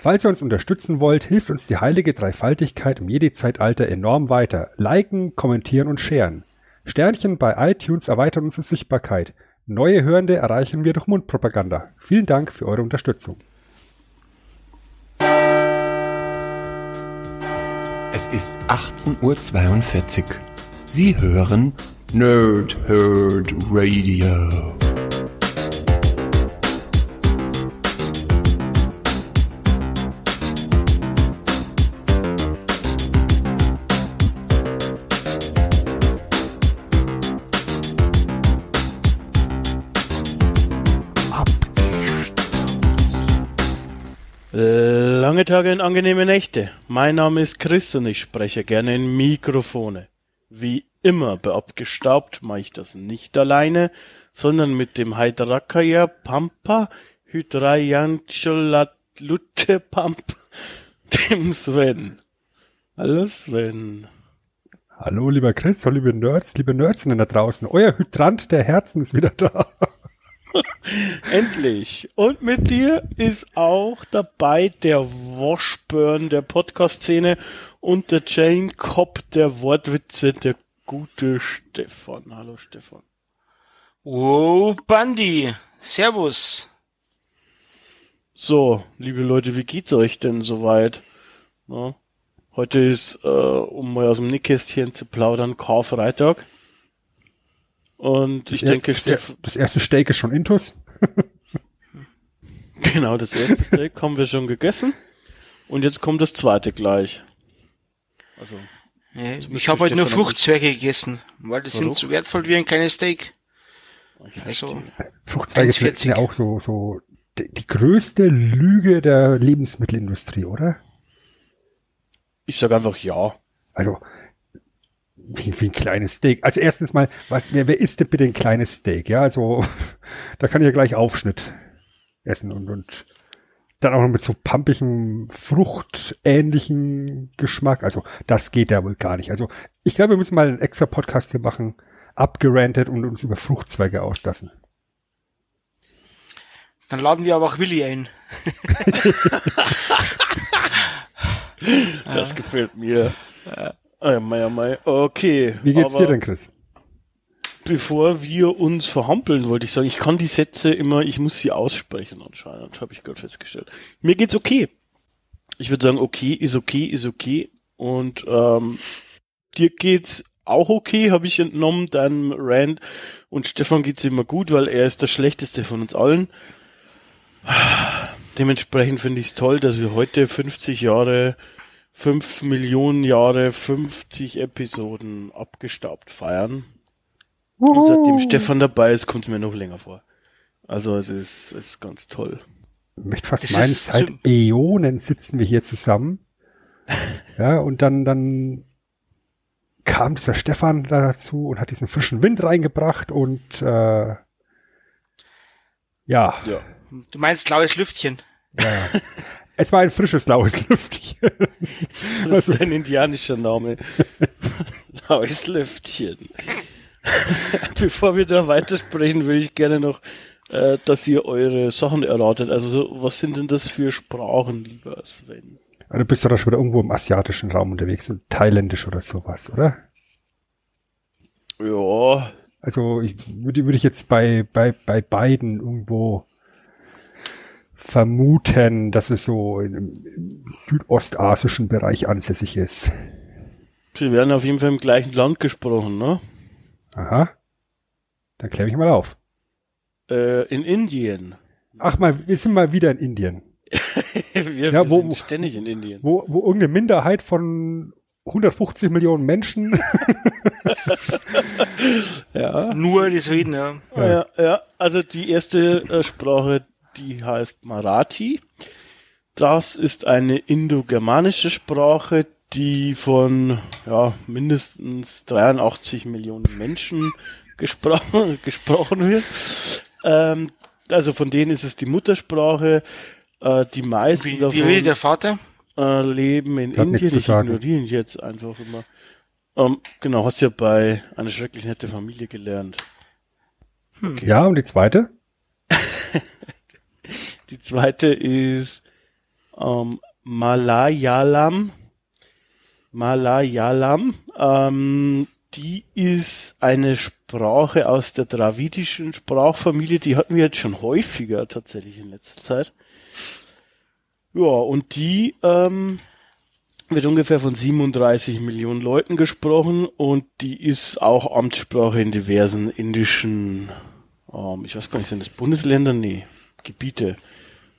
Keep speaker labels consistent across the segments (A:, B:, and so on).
A: Falls ihr uns unterstützen wollt, hilft uns die heilige Dreifaltigkeit im Jedi-Zeitalter enorm weiter. Liken, kommentieren und scheren. Sternchen bei iTunes erweitern unsere Sichtbarkeit. Neue Hörende erreichen wir durch Mundpropaganda. Vielen Dank für eure Unterstützung.
B: Es ist 18.42 Uhr. Sie hören Nerd Herd Radio.
C: Lange Tage und angenehme Nächte. Mein Name ist Chris und ich spreche gerne in Mikrofone. Wie immer bei Abgestaubt mache ich das nicht alleine, sondern mit dem Hydrakaja Pampa Hydrayancholatlutte Pamp, dem Sven. Hallo Sven.
A: Hallo lieber Chris, hallo liebe Nerds, liebe Nerdsinnen da draußen. Euer Hydrant der Herzen ist wieder da.
C: Endlich. Und mit dir ist auch dabei der Washburn der Podcast-Szene und der Jane Cobb der Wortwitze, der gute Stefan. Hallo Stefan.
D: Oh, Bandi. Servus.
C: So, liebe Leute, wie geht's euch denn soweit? Na, heute ist, äh, um mal aus dem Nickkästchen zu plaudern, Karfreitag. Und ich
A: das
C: denke,
A: das,
C: Steff
A: das erste Steak ist schon intus.
C: genau, das erste Steak haben wir schon gegessen. Und jetzt kommt das zweite gleich. Also,
D: Ja, ich habe heute nur Fruchtzwerge gegessen, weil die sind so wertvoll wie ein kleines Steak. Also.
A: Fruchtzweige sind
D: 1,40.
A: ja auch so, so die, die größte Lüge der Lebensmittelindustrie, oder?
C: ich sag einfach ja.
A: Also, wie, wie ein kleines Steak. Also erstens mal, was, wer, wer isst denn bitte ein kleines Steak? Ja, also da kann ich ja gleich Aufschnitt essen und, und dann auch noch mit so pampigem, fruchtähnlichen Geschmack. Also das geht ja wohl gar nicht. Also ich glaube, wir müssen mal einen extra Podcast hier machen, abgerantet und uns über Fruchtzweige auslassen.
D: dann laden wir aber auch Willi ein.
C: Das gefällt mir. Ja, mei, mei. Okay.
A: Wie geht's dir denn, Chris?
C: Bevor wir uns verhampeln, wollte ich sagen, ich kann die Sätze immer, ich muss sie aussprechen anscheinend, habe ich gerade festgestellt. Mir geht's okay. Ich würde sagen, okay, ist okay, ist okay. Und ähm, dir geht's auch okay, habe ich entnommen, deinem Rand. Und Stefan geht's immer gut, weil er ist der schlechteste von uns allen. Dementsprechend finde ich es toll, dass wir heute 50 Jahre, 5 Millionen Jahre, 50 Episoden abgestaubt feiern. Und seitdem Stefan dabei ist, kommt es mir noch länger vor. Also es ist, es ist ganz toll.
A: Ich möchte fast
D: Es
A: meinen, seit
D: so-
A: Äonen sitzen wir hier zusammen. Ja, und dann, dann kam dieser Stefan da dazu und hat diesen frischen Wind reingebracht und äh, ja,
C: Ja.
D: Du meinst laues Lüftchen.
A: ja. es war ein frisches, laues Lüftchen.
C: Das ist ein indianischer Name. Laues Lüftchen. Bevor wir da weitersprechen, will ich gerne noch, äh, dass ihr eure Sachen erratet. Also so, was sind denn das für Sprachen, lieber Sven?
A: du bist doch schon wieder irgendwo im asiatischen Raum unterwegs, thailändisch oder sowas, oder?
C: Ja,
A: Also ich würde, würde ich jetzt bei, bei, bei beiden irgendwo vermuten, dass es so im, im südostasischen Bereich ansässig ist.
C: sie werden auf jeden Fall im gleichen Land gesprochen, ne?
A: Aha. Dann kläre ich mal auf.
C: Äh, in Indien.
A: Ach mal, wir sind mal wieder in Indien,
C: wir
A: Ja,
C: wir
A: wo-
C: sind ständig in Indien.
A: wo, wo irgendeine Minderheit von 150 Millionen Menschen
C: Ja.
D: Nur die Süden, ja.
C: Ja, ja, also die erste äh, Sprache, die heißt Marathi. Das ist eine indogermanische Sprache, die von ja, mindestens 83 Millionen Menschen gesprochen, gesprochen wird. Ähm, also von denen ist es die Muttersprache. Äh, die meisten
D: Wie,
C: davon
D: wie will der Vater?
C: äh, leben in
A: Hat
C: Indien. Ich ignoriere ihn jetzt einfach immer. Ähm, genau, hast ja bei einer schrecklich nette Familie gelernt. Okay.
A: Ja, und die zweite?
C: Die zweite ist ähm, Malayalam. Malayalam. Ähm, die ist eine Sprache aus der dravidischen Sprachfamilie. Die hatten wir jetzt schon häufiger tatsächlich in letzter Zeit. Ja, und die ähm, wird ungefähr von 37 Millionen Leuten gesprochen und die ist auch Amtssprache in diversen indischen, ähm, ich weiß gar nicht, sind das Bundesländer? Nee, Gebiete.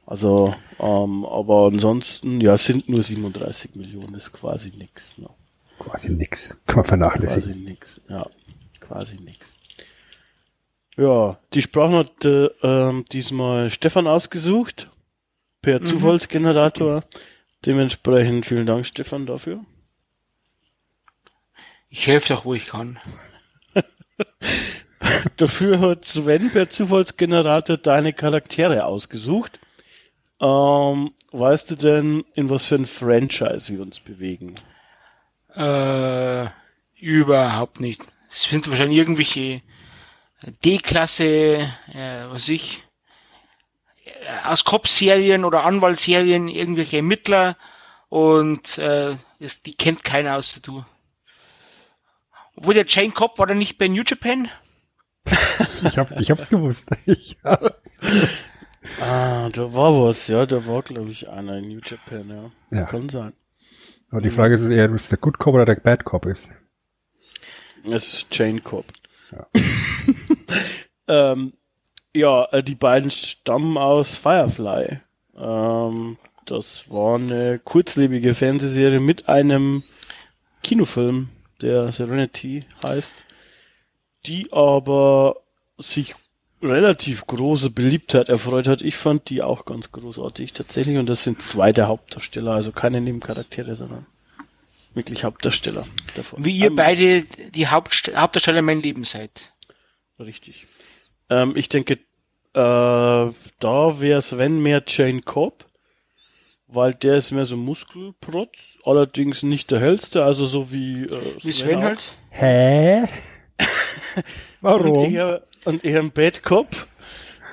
C: Also, ähm, aber ansonsten, ja, sind nur 37 Millionen, ist quasi nix. Ne?
A: Quasi nix. Kann man vernachlässigen.
C: Quasi nix, ja, quasi nix. Ja, die Sprachen hat äh, ähm, diesmal Stefan ausgesucht per Zufallsgenerator. Dementsprechend vielen Dank, Stefan, dafür.
D: Ich helfe doch, wo ich kann.
C: Dafür hat Sven per Zufallsgenerator deine Charaktere ausgesucht. Ähm, weißt du denn, in was für ein Franchise wir uns bewegen?
D: Äh, überhaupt nicht. Es sind wahrscheinlich irgendwelche D-Klasse, äh, was ich, äh, aus Cop-Serien oder Anwaltsserien irgendwelche Ermittler und äh, das, die kennt keiner außer du. Obwohl der Chain Cop war der nicht bei New Japan?
A: Ich, hab, ich hab's gewusst. Ich hab's.
C: Ah, da war was, ja, da war, glaube ich, einer in New Japan, ja.
A: Ja.
C: Kann sein.
A: Aber die Frage ist eher, ob es der Good Cop oder der Bad Cop ist.
C: Es ist Chain Cop.
A: Ja.
C: ähm, ja, äh, die beiden stammen aus Firefly. Ähm, das war eine kurzlebige Fernsehserie mit einem Kinofilm, der Serenity heißt, die aber sich relativ große Beliebtheit erfreut hat. Ich fand die auch ganz großartig tatsächlich und das sind zwei der Hauptdarsteller, also keine Nebencharaktere, sondern wirklich Hauptdarsteller davon.
D: Wie ihr
C: Ähm,
D: beide die Haupt Hauptdarsteller in meinem Leben seid.
C: Richtig. Ähm, ich denke, äh, da wäre Sven mehr Jane Cobb, weil der ist mehr so Muskelprotz, allerdings nicht der hellste, also so wie, äh,
D: Wie Sven halt.
A: Hä?
C: Und
A: Warum?
C: eher, und eher ein Bad Cop.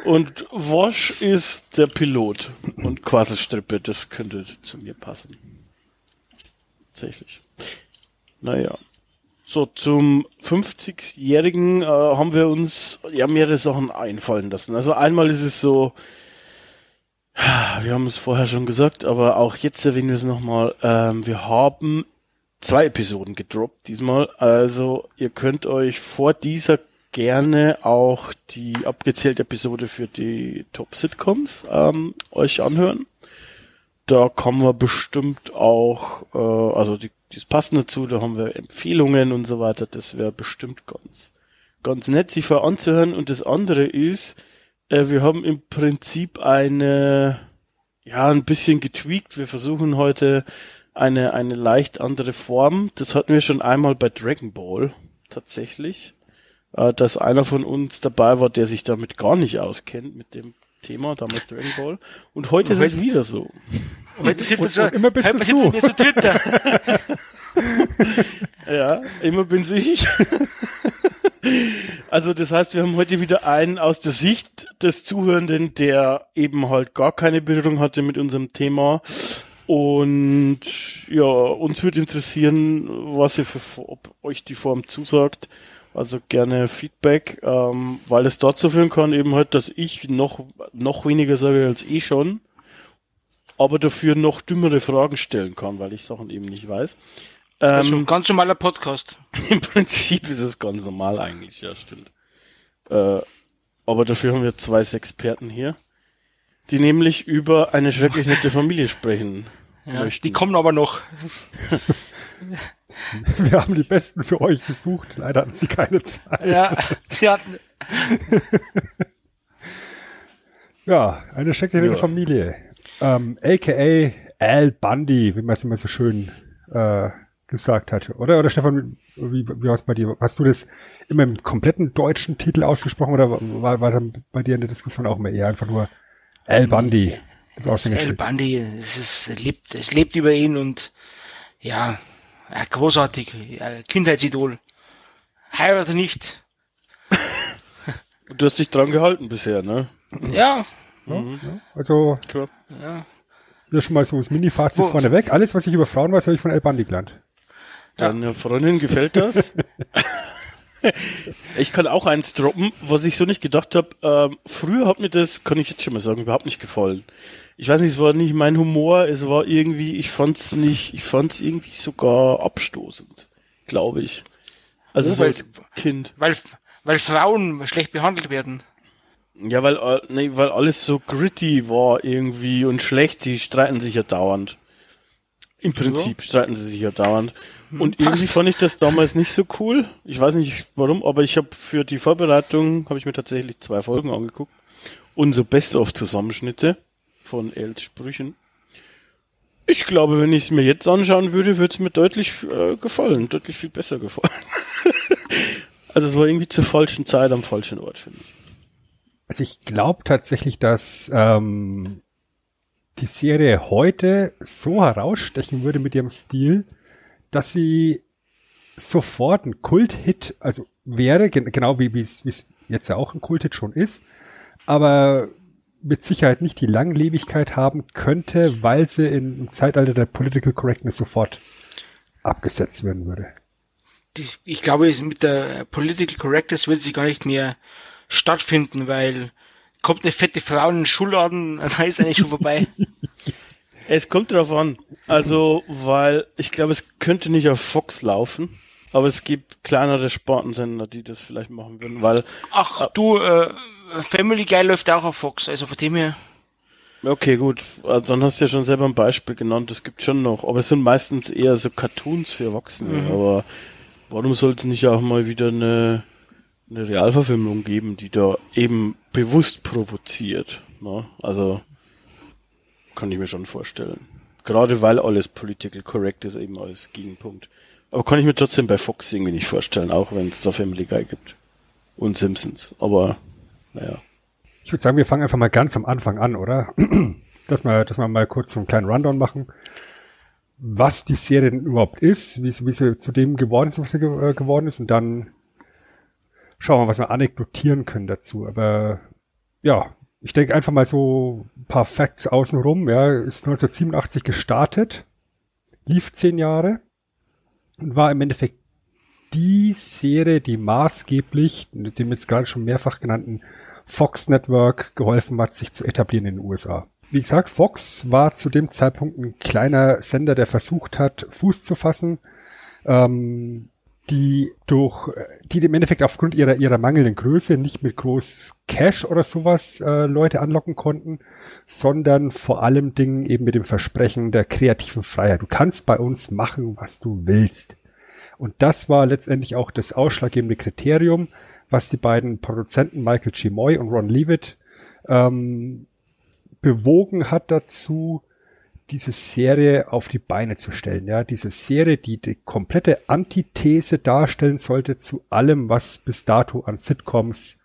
C: Und Wash ist der Pilot. Und Quasselstrippe, das könnte zu mir passen. Tatsächlich. Naja. So, zum 50-Jährigen äh, haben wir uns ja mehrere Sachen einfallen lassen. Also einmal ist es so, wir haben es vorher schon gesagt, aber auch jetzt erwähnen wir es nochmal. Ähm, wir haben zwei Episoden gedroppt diesmal. Also ihr könnt euch vor dieser gerne auch die abgezählte Episode für die Top Sitcoms ähm, euch anhören. Da kommen wir bestimmt auch, äh, also die, die passen dazu, da haben wir Empfehlungen und so weiter. Das wäre bestimmt ganz, ganz nett, sich vorher anzuhören. Und das andere ist, äh, wir haben im Prinzip eine, ja, ein bisschen getweakt. Wir versuchen heute eine, eine leicht andere Form. Das hatten wir schon einmal bei Dragon Ball, tatsächlich. Äh, dass einer von uns dabei war, der sich damit gar nicht auskennt, mit dem Thema, damals Dragon Ball. Und heute ist es wieder so.
D: Heute sind wir
A: und
D: so,
A: immer bist
D: so Twitter.
C: Ja, immer bin's ich. also das heißt, wir haben heute wieder einen aus der Sicht des Zuhörenden, der eben halt gar keine Berührung hatte mit unserem Thema. Und ja, uns würde interessieren, was ihr für, ob euch die Form zusagt. Also gerne Feedback, ähm, weil es dazu führen kann eben halt, dass ich noch, noch weniger sage als eh schon, aber dafür noch dümmere Fragen stellen kann, weil ich Sachen eben nicht weiß. Ähm,
D: Also ein ganz normaler Podcast.
C: im Prinzip ist es ganz normal eigentlich, ja, stimmt. Äh, aber dafür haben wir zwei Experten hier, die nämlich über eine schrecklich nette Familie sprechen
D: Ja,
C: möchten.
D: die kommen aber noch.
A: Wir haben die Besten für euch gesucht. Leider hatten sie keine Zeit.
D: Ja, sie hatten,
A: Ja, eine schreckliche
C: Ja.
A: Familie. Ähm, AKA Al Bundy, wie man es immer so schön äh, gesagt hat. Oder, oder Stefan, wie, wie war es bei dir? Hast du das immer im kompletten deutschen Titel ausgesprochen oder war, war dann bei dir in der Diskussion auch immer eher einfach nur Al Bundy? Das
D: El
A: Aushängeschild.
D: Bundy, es ist, es lebt, es lebt über ihn und ja, ja großartig, ja, Kindheitsidol. Heirate nicht.
C: Du hast dich dran gehalten bisher, ne?
D: Ja,
A: Ja, ja. Also,
D: ja.
A: Das ist schon mal so das Mini-Fazit
D: Wo-
A: vorneweg. Alles, was ich über Frauen weiß, habe ich von El Bandi gelernt.
C: Deiner Freundin gefällt das? ich kann auch eins droppen, was ich so nicht gedacht habe. Ähm, früher hat mir das, kann ich jetzt schon mal sagen, überhaupt nicht gefallen. Ich weiß nicht, es war nicht mein Humor, es war irgendwie, ich fand's nicht, ich fand's irgendwie sogar abstoßend, glaube ich. Also
D: Oh,
C: so
D: weil-
C: als Kind.
D: Weil, weil Frauen schlecht behandelt werden.
C: Ja, weil, äh, nee, weil alles so gritty war irgendwie und schlecht, die streiten sich ja dauernd. Im Prinzip streiten sie sich ja dauernd. Und irgendwie fand ich das damals nicht so cool. Ich weiß nicht warum, aber ich habe für die Vorbereitung, habe ich mir tatsächlich zwei Folgen angeguckt. Und so Best-of-Zusammenschnitte von Els Sprüchen. Ich glaube, wenn ich es mir jetzt anschauen würde, würde es mir deutlich äh, gefallen. Deutlich viel besser gefallen. also es war irgendwie zur falschen Zeit am falschen Ort, finde ich.
A: Also ich glaube tatsächlich, dass ähm, die Serie heute so herausstechen würde mit ihrem Stil, dass sie sofort ein Kult-Hit, also wäre, gen genau wie es jetzt ja auch ein Kult-Hit schon ist, aber mit Sicherheit nicht die Langlebigkeit haben könnte, weil sie im Zeitalter der Political Correctness sofort abgesetzt werden würde.
D: Ich glaube, mit der Political Correctness wird sie gar nicht mehr stattfinden, weil kommt eine fette Frau in den Schulladen, dann ist eigentlich schon vorbei.
C: Es kommt drauf an. Also, weil ich glaube, es könnte nicht auf Fox laufen, aber es gibt kleinere Spartensender, die das vielleicht machen würden, weil,
D: Ach, du, äh, Family Guy läuft auch auf Fox, also von dem her.
C: okay, gut, also dann hast du ja schon selber ein Beispiel genannt, es gibt schon noch, aber es sind meistens eher so Cartoons für Erwachsene, aber warum soll es nicht auch mal wieder eine, eine Realverfilmung geben, die da eben bewusst provoziert, ne? Also, kann ich mir schon vorstellen. Gerade weil alles political correct ist, eben als Gegenpunkt. Aber kann ich mir trotzdem bei Fox irgendwie nicht vorstellen, auch wenn es da Family Guy gibt. Und Simpsons. Aber, naja.
A: Ich würde sagen, wir fangen einfach mal ganz am Anfang an, oder? dass wir, dass wir mal kurz so einen kleinen Rundown machen, was die Serie denn überhaupt ist, wie sie, wie sie zu dem geworden ist, was sie ge äh, geworden ist, und dann schauen wir, was wir anekdotieren können dazu. Aber ja, ich denke einfach mal so ein paar Facts außenrum. Ja, ist 1987 gestartet, lief zehn Jahre und war im Endeffekt die Serie, die maßgeblich dem jetzt gerade schon mehrfach genannten Fox Network geholfen hat, sich zu etablieren in den USA. Wie gesagt, Fox war zu dem Zeitpunkt ein kleiner Sender, der versucht hat, Fuß zu fassen, ähm, die durch, die im Endeffekt aufgrund ihrer, ihrer mangelnden Größe nicht mit groß Cash oder sowas äh, Leute anlocken konnten, sondern vor allem Dingen eben mit dem Versprechen der kreativen Freiheit. Du kannst bei uns machen, was du willst. Und das war letztendlich auch das ausschlaggebende Kriterium, was die beiden Produzenten Michael G. Moy und Ron Leavitt ähm, bewogen hat dazu, diese Serie auf die Beine zu stellen. Ja, diese Serie, die die komplette Antithese darstellen sollte zu allem, was bis dato an Sitcoms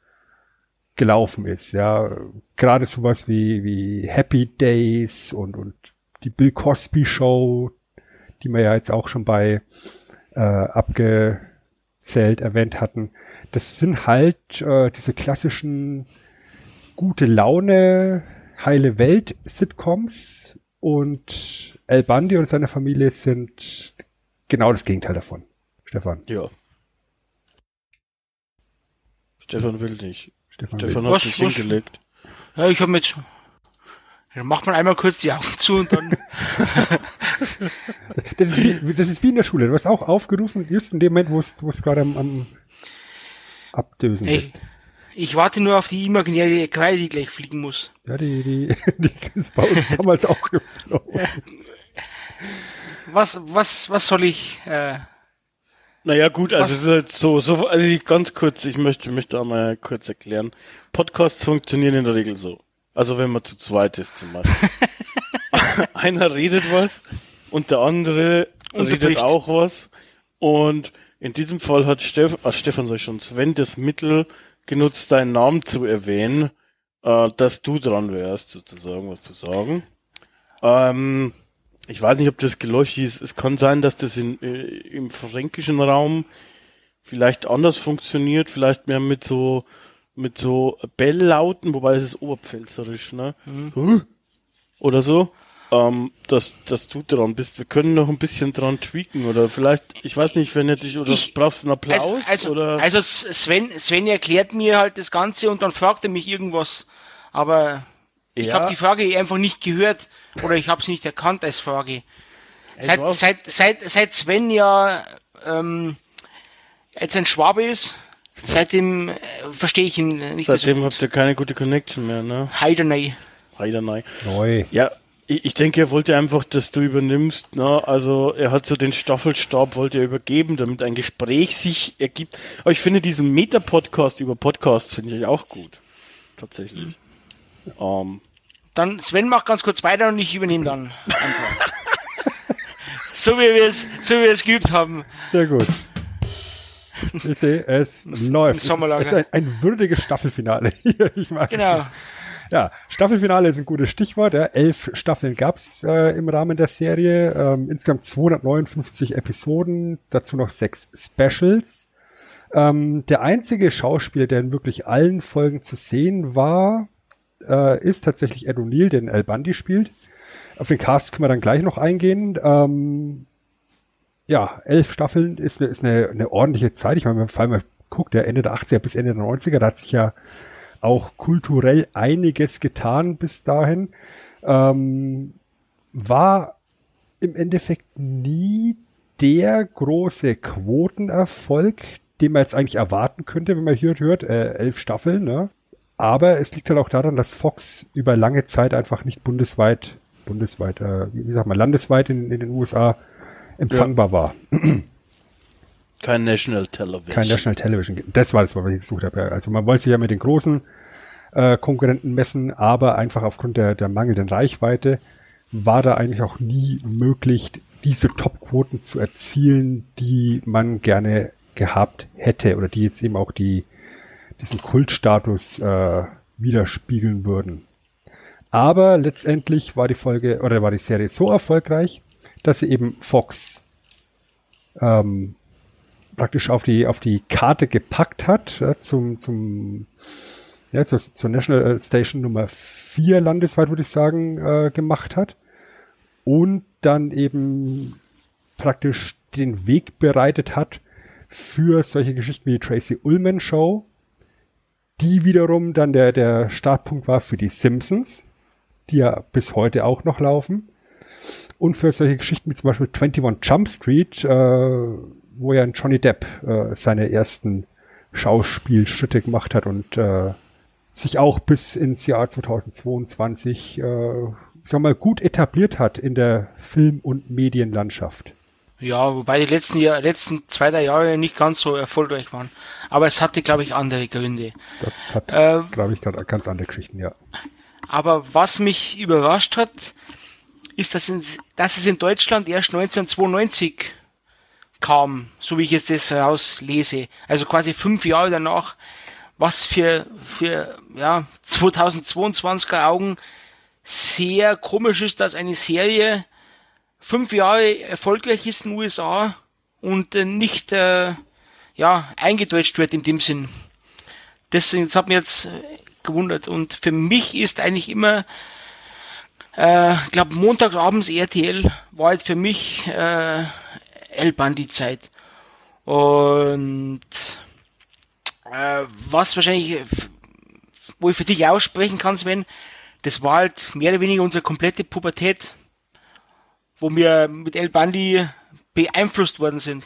A: gelaufen ist. Ja, gerade sowas wie, wie Happy Days und, und die Bill Cosby Show, die wir ja jetzt auch schon bei äh, abgezählt erwähnt hatten. Das sind halt äh, diese klassischen gute Laune, heile Welt Sitcoms und El Bundy und seine Familie sind genau das Gegenteil davon. Stefan.
C: Ja. Stefan will nicht.
A: Stefan.
C: Stefan
A: will.
C: hat sich hingelegt.
D: Ja, ich habe mir jetzt. Dann macht man einmal kurz die Augen zu und dann.
A: Das ist, wie, das ist wie in der Schule. Du hast auch aufgerufen, just in dem Moment, wo es wo es gerade am, am Abdösen
D: Ey,
A: ist.
D: Ich warte nur auf die imaginäre Quelle, die gleich fliegen muss.
A: Ja, die, die, die ist bei uns damals auch geflogen.
D: Was, was, was soll ich? Äh,
C: Naja, gut, also es ist halt so, so, also ich- ganz kurz, ich möchte mich da mal kurz erklären. Podcasts funktionieren in der Regel so. Also wenn man zu zweit ist zum Beispiel. Einer redet was und der andere redet auch was. Und in diesem Fall hat Steff, ah, Stefan sag ich schon, Sven das Mittel genutzt, deinen Namen zu erwähnen, äh, dass du dran wärst, sozusagen, was zu sagen. Ähm, ich weiß nicht, ob das geläufig ist. Es kann sein, dass das in, äh, im fränkischen Raum vielleicht anders funktioniert, vielleicht mehr mit so mit so Belllauten, wobei das ist oberpfälzerisch, ne? So, Oder so. Ähm, dass, dass du dran bist. Wir können noch ein bisschen dran tweaken oder vielleicht, ich weiß nicht, wenn du dich oder
D: Ich-
C: brauchst du einen Applaus
D: Also, also,
C: oder
D: also Sven, Sven erklärt mir halt das Ganze und dann fragt er mich irgendwas. Aber ich
C: Ja.
D: habe die Frage einfach nicht gehört oder ich habe es nicht erkannt als Frage. Seit, seit, seit, seit Sven ja ähm, jetzt ein Schwabe ist, seitdem äh, verstehe ich ihn nicht mehr
C: seitdem
D: so
C: habt ihr keine gute Connection mehr, ne?
D: Heidenei.
C: Heider nein.
A: Neu.
C: Ja, ich, denke, er wollte einfach, dass du übernimmst. Ne? Also er hat so den Staffelstab, wollte er übergeben, damit ein Gespräch sich ergibt. Aber ich finde diesen Meta-Podcast über Podcasts finde ich auch gut. Tatsächlich. Ähm,
D: Dann Sven macht ganz kurz weiter und ich übernehme dann. einfach. so wie wir es, so wie wir es geübt haben.
A: Sehr gut. Ich sehe, es läuft. Es ist, es ist ein, ein würdiges Staffelfinale hier. Ich mag es
D: Genau.
A: schon. Ja, Staffelfinale ist ein gutes Stichwort. Ja. Elf Staffeln gab's äh, im Rahmen der Serie. Ähm, insgesamt 259 Episoden, dazu noch sechs Specials. Ähm, der einzige Schauspieler, der in wirklich allen Folgen zu sehen war, äh, ist tatsächlich Ed O'Neill, den Al Bundy spielt. Auf den Cast können wir dann gleich noch eingehen. Ähm, ja, elf Staffeln ist eine, ist eine, eine ordentliche Zeit. Ich meine, vor allem, man guckt, der Ende der 80er bis Ende der 90er, da hat sich ja auch kulturell einiges getan bis dahin. Ähm, war im Endeffekt nie der große Quotenerfolg, den man jetzt eigentlich erwarten könnte, wenn man hier hört, äh, elf Staffeln, ne? Aber es liegt halt auch daran, dass Fox über lange Zeit einfach nicht bundesweit, bundesweit, äh, wie sagt man, landesweit in, in den USA empfangbar war.
C: Kein National Television.
A: Kein National Television. Das war das, was ich gesucht habe. Also man wollte sich ja mit den großen äh, Konkurrenten messen, aber einfach aufgrund der, der mangelnden Reichweite war da eigentlich auch nie möglich, diese Topquoten zu erzielen, die man gerne gehabt hätte oder die jetzt eben auch die, diesen Kultstatus äh, widerspiegeln würden. Aber letztendlich war die Folge oder war die Serie so erfolgreich, dass sie eben Fox ähm, praktisch auf die auf die Karte gepackt hat ja, zum zum ja, zur, zur National Station Nummer 4 landesweit würde ich sagen äh, gemacht hat und dann eben praktisch den Weg bereitet hat für solche Geschichten wie die Tracy Ullman Show, die wiederum dann der der Startpunkt war für die Simpsons, die ja bis heute auch noch laufen und für solche Geschichten wie zum Beispiel 21 Jump Street, äh, wo ja Johnny Depp äh, seine ersten Schauspielschritte gemacht hat und äh, sich auch bis ins Jahr 2022, äh, ich sag mal, gut etabliert hat in der Film- und Medienlandschaft.
D: Ja, wobei die letzten, Jahr, letzten zwei, drei Jahre nicht ganz so erfolgreich waren. Aber es hatte, glaube ich, andere Gründe.
A: Das hat,
D: Äh,
A: glaube ich, ganz andere Geschichten, ja.
D: Aber was mich überrascht hat, ist, dass, in, dass es in Deutschland erst 1992 kam, so wie ich jetzt das herauslese. Also quasi fünf Jahre danach, was für, für ja, 2022er Augen sehr komisch ist, dass eine Serie fünf Jahre erfolgreich ist in den USA und äh, nicht äh, ja, eingedeutscht wird in dem Sinn. Deswegen, das hat mich jetzt äh, gewundert. Und für mich ist eigentlich immer, äh, glaube, montagsabends RTL war halt für mich äh, El Bandi Zeit. Und äh, was wahrscheinlich, wo ich für dich aussprechen kann, Sven, das war halt mehr oder weniger unsere komplette Pubertät, wo wir mit El Bandi beeinflusst worden sind.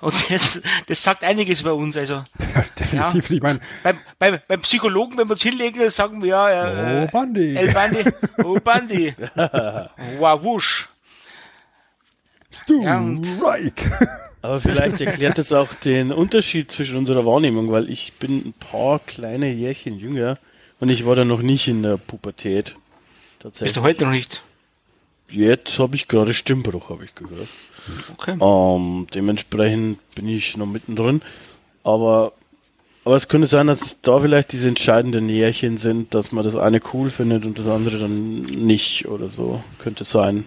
D: Und das, das sagt einiges über uns. Also
A: ja definitiv. Ich meine,
D: beim, beim, beim Psychologen, wenn wir uns hinlegen, dann sagen wir ja, äh,
A: Oh, Bandi.
D: El Bandi, oh Bandi. wow, wusch.
A: Stu
D: Ja.
C: Aber vielleicht erklärt das auch den Unterschied zwischen unserer Wahrnehmung, weil ich bin ein paar kleine Jährchen jünger und ich war da noch nicht in der Pubertät.
D: Bist
C: Tatsächlich.
D: du heute noch nicht?
C: Jetzt habe ich gerade Stimmbruch, habe ich gehört.
D: Okay.
C: Ähm, dementsprechend bin ich noch mittendrin. Aber, aber es könnte sein, dass es da vielleicht diese entscheidenden Jährchen sind, dass man das eine cool findet und das andere dann nicht oder so. Könnte sein.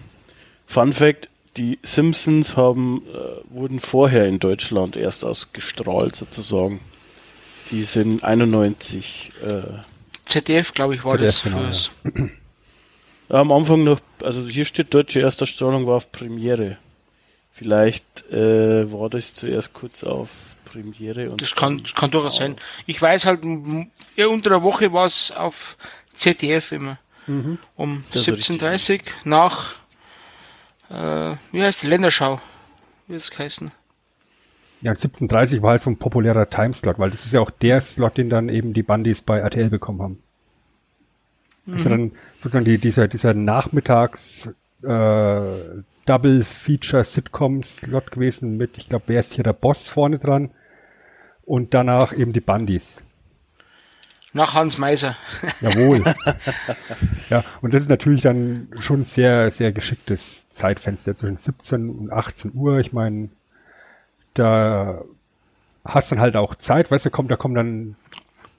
C: Fun Fact, die Simpsons haben, äh, wurden vorher in Deutschland erst ausgestrahlt sozusagen. Die sind 91. Äh,
D: ZDF, glaube ich, war
A: ZDF,
D: das
A: genau,
D: fürs.
C: Ja, am Anfang noch, also hier steht deutsche Erstausstrahlung war auf Premiere. Vielleicht äh, war das zuerst kurz auf Premiere und
D: Das kann, das kann durchaus sein. Ich weiß halt, ja, unter der Woche war es auf ZDF immer. Um
C: Das ist
D: 17.30 nach, äh, wie heißt die Länderschau? Wie ist es geheißen?
A: Ja, 1730 war halt so ein populärer Timeslot, weil das ist ja auch der Slot, den dann eben die Bandys bei RTL bekommen haben. Das ist ja dann sozusagen die, dieser, dieser Nachmittags äh, Double Feature Sitcom Slot gewesen mit, ich glaube, wer ist hier der Boss vorne dran? Und danach eben die Bandys.
D: Nach Hans Meiser.
A: Jawohl. ja, und das ist natürlich dann schon ein sehr, sehr geschicktes Zeitfenster zwischen 17 und 18 Uhr. Ich meine, da hast dann halt auch Zeit, weißt du, kommt, da kommen dann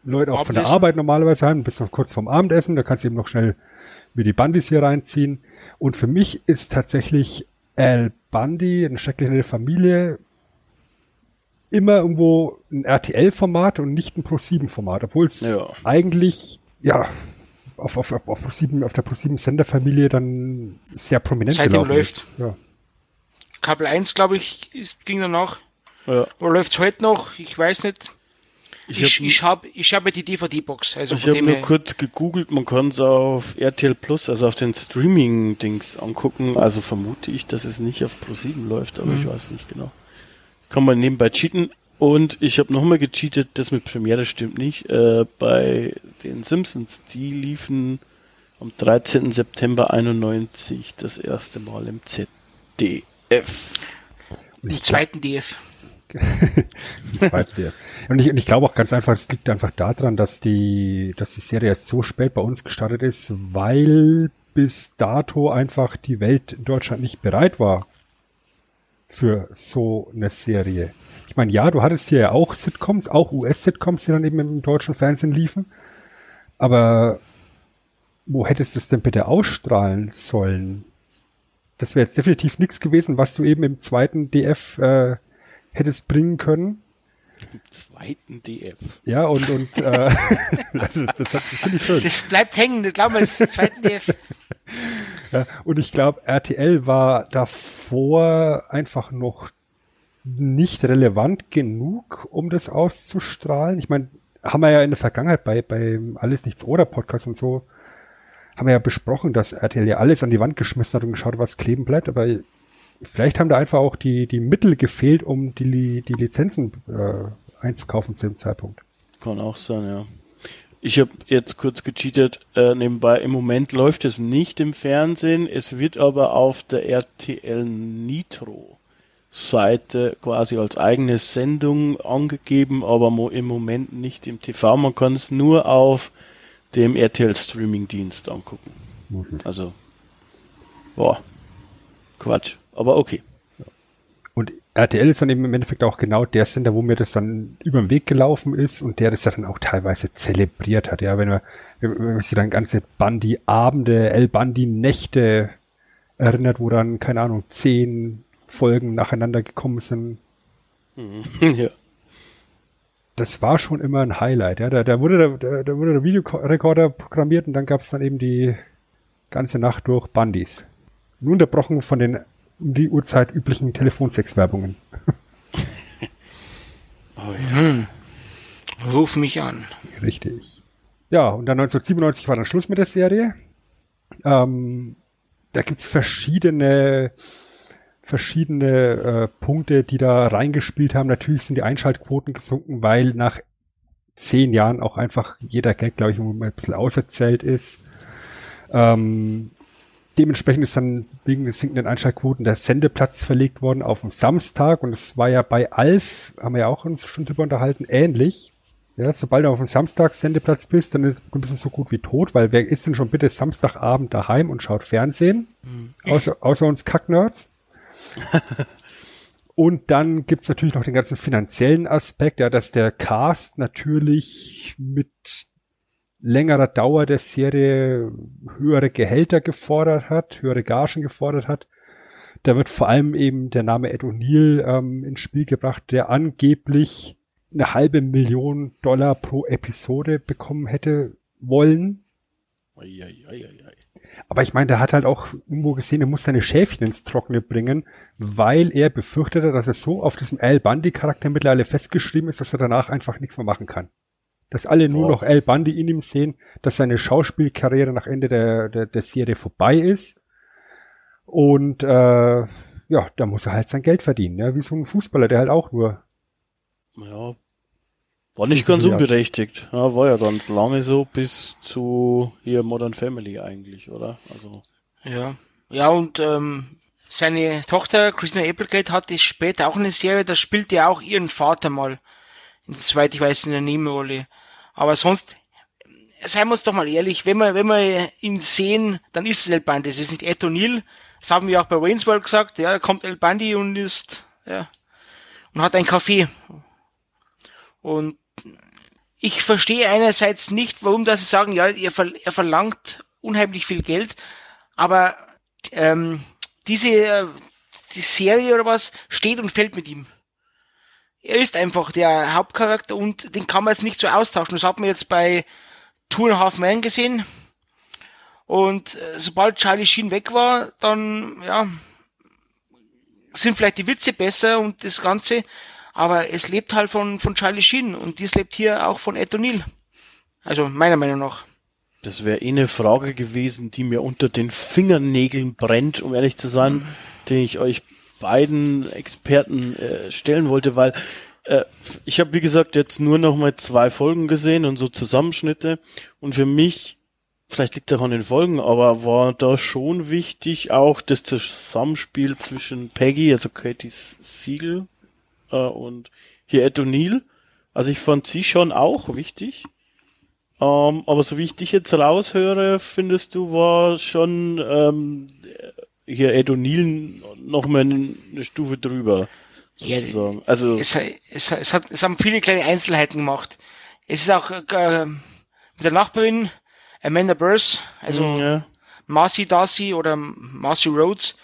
A: Leute auch von der
D: Abendessen.
A: Arbeit normalerweise heim, bist noch kurz vorm Abendessen, da kannst du eben noch schnell wie die Bandys hier reinziehen. Und für mich ist tatsächlich Al Bundy, eine schreckliche Familie, immer irgendwo ein RTL-Format und nicht ein Pro7-Format, obwohl es
C: Ja.
A: eigentlich, ja, auf, auf, auf, auf, Pro7, auf der Pro7-Senderfamilie dann sehr prominent
D: Seitdem
A: gelaufen
D: läuft.
A: ist. Ja.
D: Kabel 1, glaube ich, ist, ging danach.
C: Ja.
D: Oder läuft es heute noch? Ich weiß nicht.
C: Ich
D: Ich,
C: hab-
D: ich habe ich hab die DVD-Box. Also
C: Ich habe nur
D: her,
C: kurz gegoogelt, man kann es auf RTL Plus, also auf den Streaming-Dings angucken. Also vermute ich, dass es nicht auf Pro7 läuft, aber
D: Mhm.
C: ich weiß nicht genau. Kann man nebenbei cheaten. Und ich habe nochmal gecheatet, das mit Premiere stimmt nicht. Äh, bei den Simpsons, die liefen am 13. September 91 das erste Mal im ZDF.
D: Im zweiten DF.
A: Und ich, und ich glaube auch ganz einfach, es liegt einfach daran, dass die, dass die Serie jetzt so spät bei uns gestartet ist, weil bis dato einfach die Welt in Deutschland nicht bereit war für so eine Serie. Ich meine, ja, du hattest hier ja auch Sitcoms, auch US-Sitcoms, die dann eben im deutschen Fernsehen liefen. Aber wo hättest du es denn bitte ausstrahlen sollen? Das wäre jetzt definitiv nichts gewesen, was du eben im zweiten DF äh, hättest bringen können.
C: Im zweiten DF.
A: Ja, und, und äh, das, das, das finde ich schön.
D: Das bleibt hängen, das das ist im zweiten DF.
A: Ja, und ich glaube, RTL war davor einfach noch nicht relevant genug, um das auszustrahlen. Ich meine, haben wir ja in der Vergangenheit bei, bei Alles Nichts oder Podcast und so, haben wir ja besprochen, dass RTL ja alles an die Wand geschmissen hat und geschaut, was kleben bleibt, aber vielleicht haben da einfach auch die, die Mittel gefehlt, um die, die Lizenzen äh, einzukaufen zu dem Zeitpunkt.
C: Kann auch sein, ja. Ich habe jetzt kurz gecheatet, äh, nebenbei, im Moment läuft es nicht im Fernsehen, es wird aber auf der RTL Nitro Seite quasi als eigene Sendung angegeben, aber mo im Moment nicht im TV. Man kann es nur auf dem RTL Streaming Dienst angucken. Also, boah, Quatsch, aber okay.
A: RTL ist dann eben im Endeffekt auch genau der Sender, wo mir das dann über den Weg gelaufen ist und der das ja dann auch teilweise zelebriert hat. Ja, wenn man, wenn man sich dann ganze Bandi-Abende, El-Bandi-Nächte erinnert, wo dann, keine Ahnung, zehn Folgen nacheinander gekommen sind.
C: ja.
A: Das war schon immer ein Highlight. Ja, da, da wurde der, da, da wurde der Videorekorder programmiert und dann gab es dann eben die ganze Nacht durch Bandis. Nur unterbrochen von den um die Uhrzeit üblichen Telefonsexwerbungen.
C: Oh ja.
D: Ruf mich an.
A: Richtig. Ja, und dann 1997 war dann Schluss mit der Serie. Ähm, da gibt's verschiedene, verschiedene äh, Punkte, die da reingespielt haben. Natürlich sind die Einschaltquoten gesunken, weil nach zehn Jahren auch einfach jeder Gag, glaube ich, ein bisschen auserzählt ist. Ähm, dementsprechend ist dann wegen des sinkenden Einschaltquoten der Sendeplatz verlegt worden auf den Samstag und es war ja bei Alf, haben wir ja auch uns schon drüber unterhalten, ähnlich. Ja, sobald du auf dem Samstag Sendeplatz bist, dann bist du so gut wie tot, weil wer ist denn schon bitte Samstagabend daheim und schaut Fernsehen? Außer, außer uns Kacknerds. und dann gibt's natürlich noch den ganzen finanziellen Aspekt, ja, dass der Cast natürlich mit längerer Dauer der Serie höhere Gehälter gefordert hat, höhere Gagen gefordert hat. Da wird vor allem eben der Name Ed O'Neill ähm, ins Spiel gebracht, der angeblich eine halbe Million Dollar pro Episode bekommen hätte wollen.
C: Eieieiei.
A: Aber ich meine, der hat halt auch irgendwo gesehen, er muss seine Schäfchen ins Trockene bringen, weil er befürchtete, dass er so auf diesem Al Bundy-Charakter mittlerweile festgeschrieben ist, dass er danach einfach nichts mehr machen kann. Dass alle nur noch Al Bundy in ihm sehen, dass seine Schauspielkarriere nach Ende der, der, der Serie vorbei ist. Und äh, ja, da muss er halt sein Geld verdienen, ne? wie so ein Fußballer, der halt auch nur
C: Ja. War nicht ganz unberechtigt. Ja, war ja ganz lange so bis zu hier Modern Family eigentlich, oder? Also.
D: Ja. Ja, und ähm, seine Tochter Christina Applegate hatte später auch eine Serie, da spielte er auch ihren Vater mal. Soweit ich weiß, in der Nebenrolle. Aber sonst, seien wir uns doch mal ehrlich, wenn wir, wenn wir ihn sehen, dann ist es El Bundy. Es ist nicht Ed O'Neill. Das haben wir auch bei Wayne's World gesagt. Ja, da kommt El Bundy und ist, ja, und hat ein Café. Und ich verstehe einerseits nicht, warum das sie sagen, ja, er, er verlangt unheimlich viel Geld, aber ähm, diese äh, die Serie oder was steht und fällt mit ihm. Er ist einfach der Hauptcharakter und den kann man jetzt nicht so austauschen. Das hat man jetzt bei Two and a Half Men gesehen. Und äh, sobald Charlie Sheen weg war, dann ja sind vielleicht die Witze besser und das Ganze, aber es lebt halt von von Charlie Sheen und dies lebt hier auch von Ed O'Neill. Also meiner Meinung nach.
C: Das wäre eh eine Frage gewesen, die mir unter den Fingernägeln brennt, um ehrlich zu sein, den ich euch beiden Experten äh, stellen wollte, weil äh, ich habe, wie gesagt, jetzt nur noch mal zwei Folgen gesehen und so Zusammenschnitte. Und für mich, vielleicht liegt auch an den Folgen, aber war da schon wichtig auch das Zusammenspiel zwischen Peggy, also Katie Siegel äh, und hier Ed O'Neill. Also ich fand sie schon auch wichtig. Ähm, aber so wie ich dich jetzt raushöre, findest du, war schon ähm, hier Ed O'Neill noch mal eine Stufe drüber.
D: Ja.
C: Also
D: es, es, es, hat, es haben viele kleine Einzelheiten gemacht. Es ist auch äh, mit der Nachbarin Amanda Burrs, also
C: ja.
D: Marcy Darcy oder Marcy Rhodes,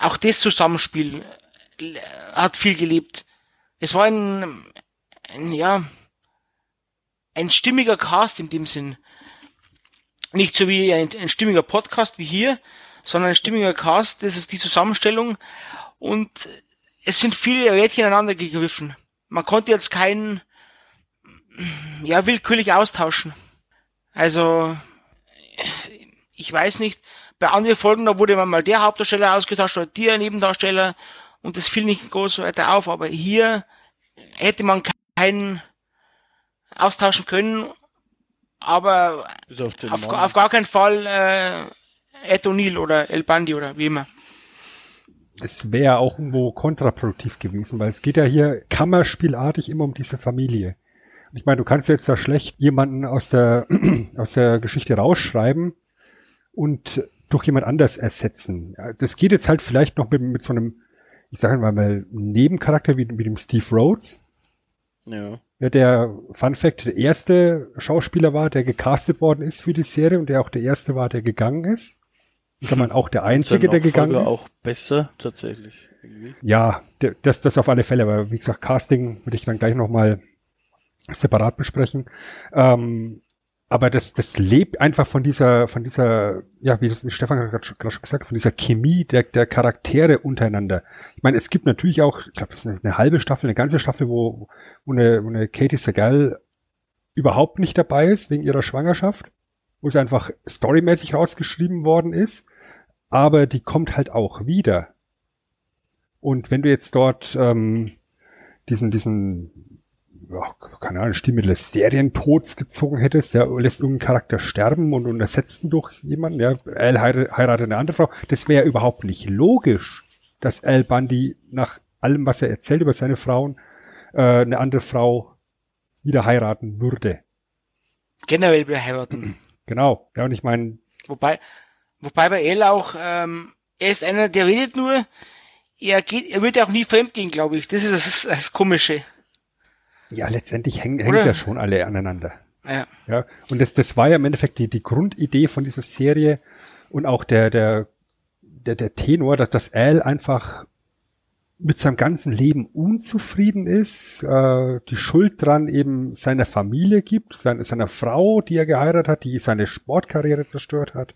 D: auch das Zusammenspiel äh, hat viel gelebt. Es war ein, ein ja, ein stimmiger Cast in dem Sinn. Nicht so wie ein, ein stimmiger Podcast wie hier, sondern ein stimmiger Cast, das ist die Zusammenstellung und es sind viele Rädchen aneinander gegriffen. Man konnte jetzt keinen, ja, willkürlich austauschen. Also, ich weiß nicht, bei anderen Folgen, da wurde man mal der Hauptdarsteller ausgetauscht oder der Nebendarsteller und das fiel nicht groß weiter auf, aber hier hätte man keinen austauschen können, aber
C: auf
D: auf, auf gar keinen Fall äh, Ed O'Neill oder El Bandi oder wie immer.
A: das wäre auch irgendwo kontraproduktiv gewesen, weil es geht ja hier kammerspielartig immer um diese Familie. Und Ich meine, du kannst jetzt da schlecht jemanden aus der, aus der Geschichte rausschreiben und durch jemand anders ersetzen. Das geht jetzt halt vielleicht noch mit, mit so einem, ich sage mal, mal Nebencharakter wie mit dem Steve Rhodes,
C: ja.
A: ja, der Fun Fact der erste Schauspieler war, der gecastet worden ist für die Serie und der auch der erste war, der gegangen ist. Kann man auch der einzige, der gegangen ist.
C: auch besser, tatsächlich. Irgendwie.
A: Ja, das, das auf alle Fälle, aber wie gesagt, Casting würde ich dann gleich nochmal separat besprechen. Ähm, aber das, das lebt einfach von dieser, von dieser, ja, wie das wie Stefan gerade schon, schon gesagt von dieser Chemie der, der Charaktere untereinander. Ich meine, es gibt natürlich auch, ich glaube, das ist eine, eine halbe Staffel, eine ganze Staffel, wo, wo eine, wo eine Katie Segal überhaupt nicht dabei ist wegen ihrer Schwangerschaft, wo sie einfach storymäßig rausgeschrieben worden ist, aber die kommt halt auch wieder. Und wenn du jetzt dort ähm, diesen, diesen, ja, keine Ahnung, Stilmittel des Serientods gezogen hättest, ja, lässt irgendeinen Charakter sterben und, und ersetzt ihn durch jemanden, ja, Al heir- heiratet eine andere Frau, das wäre überhaupt nicht logisch, dass Al Bundy nach allem, was er erzählt über seine Frauen, äh, eine andere Frau wieder heiraten würde.
D: Generell wieder heiraten.
A: Genau. Ja, und ich meine,
D: Wobei, wobei bei El auch, ähm, er ist einer, der redet nur, er geht, er wird ja auch nie fremd gehen, glaube ich. Das ist das, das Komische.
A: ja, letztendlich hängen hängen sie ja schon alle aneinander.
D: Ja.
A: Ja, und das, das war ja im Endeffekt die, die Grundidee von dieser Serie und auch der, der, der, der Tenor, dass das Al einfach mit seinem ganzen Leben unzufrieden ist, äh, die Schuld dran eben seiner Familie gibt, seine, seiner Frau, die er geheiratet hat, die seine Sportkarriere zerstört hat,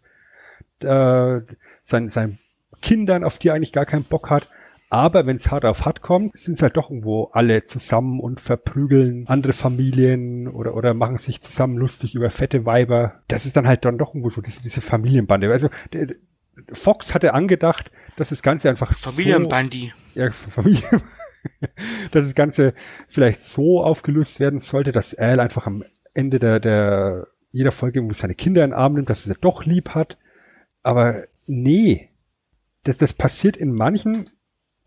A: äh, sein, seinen Kindern, auf die er eigentlich gar keinen Bock hat. Aber wenn es hart auf hart kommt, sind es halt doch irgendwo alle zusammen und verprügeln andere Familien oder, oder machen sich zusammen lustig über fette Weiber. Das ist dann halt dann doch irgendwo so diese, diese Familienbande. Also der, Fox hatte angedacht, dass das Ganze einfach
D: Familienbandi.
A: So, ja, Familie, dass das Ganze vielleicht so aufgelöst werden sollte, dass Al einfach am Ende der, der jeder Folge irgendwie seine Kinder in den Arm nimmt, dass er sie doch lieb hat. Aber nee, das, das passiert in manchen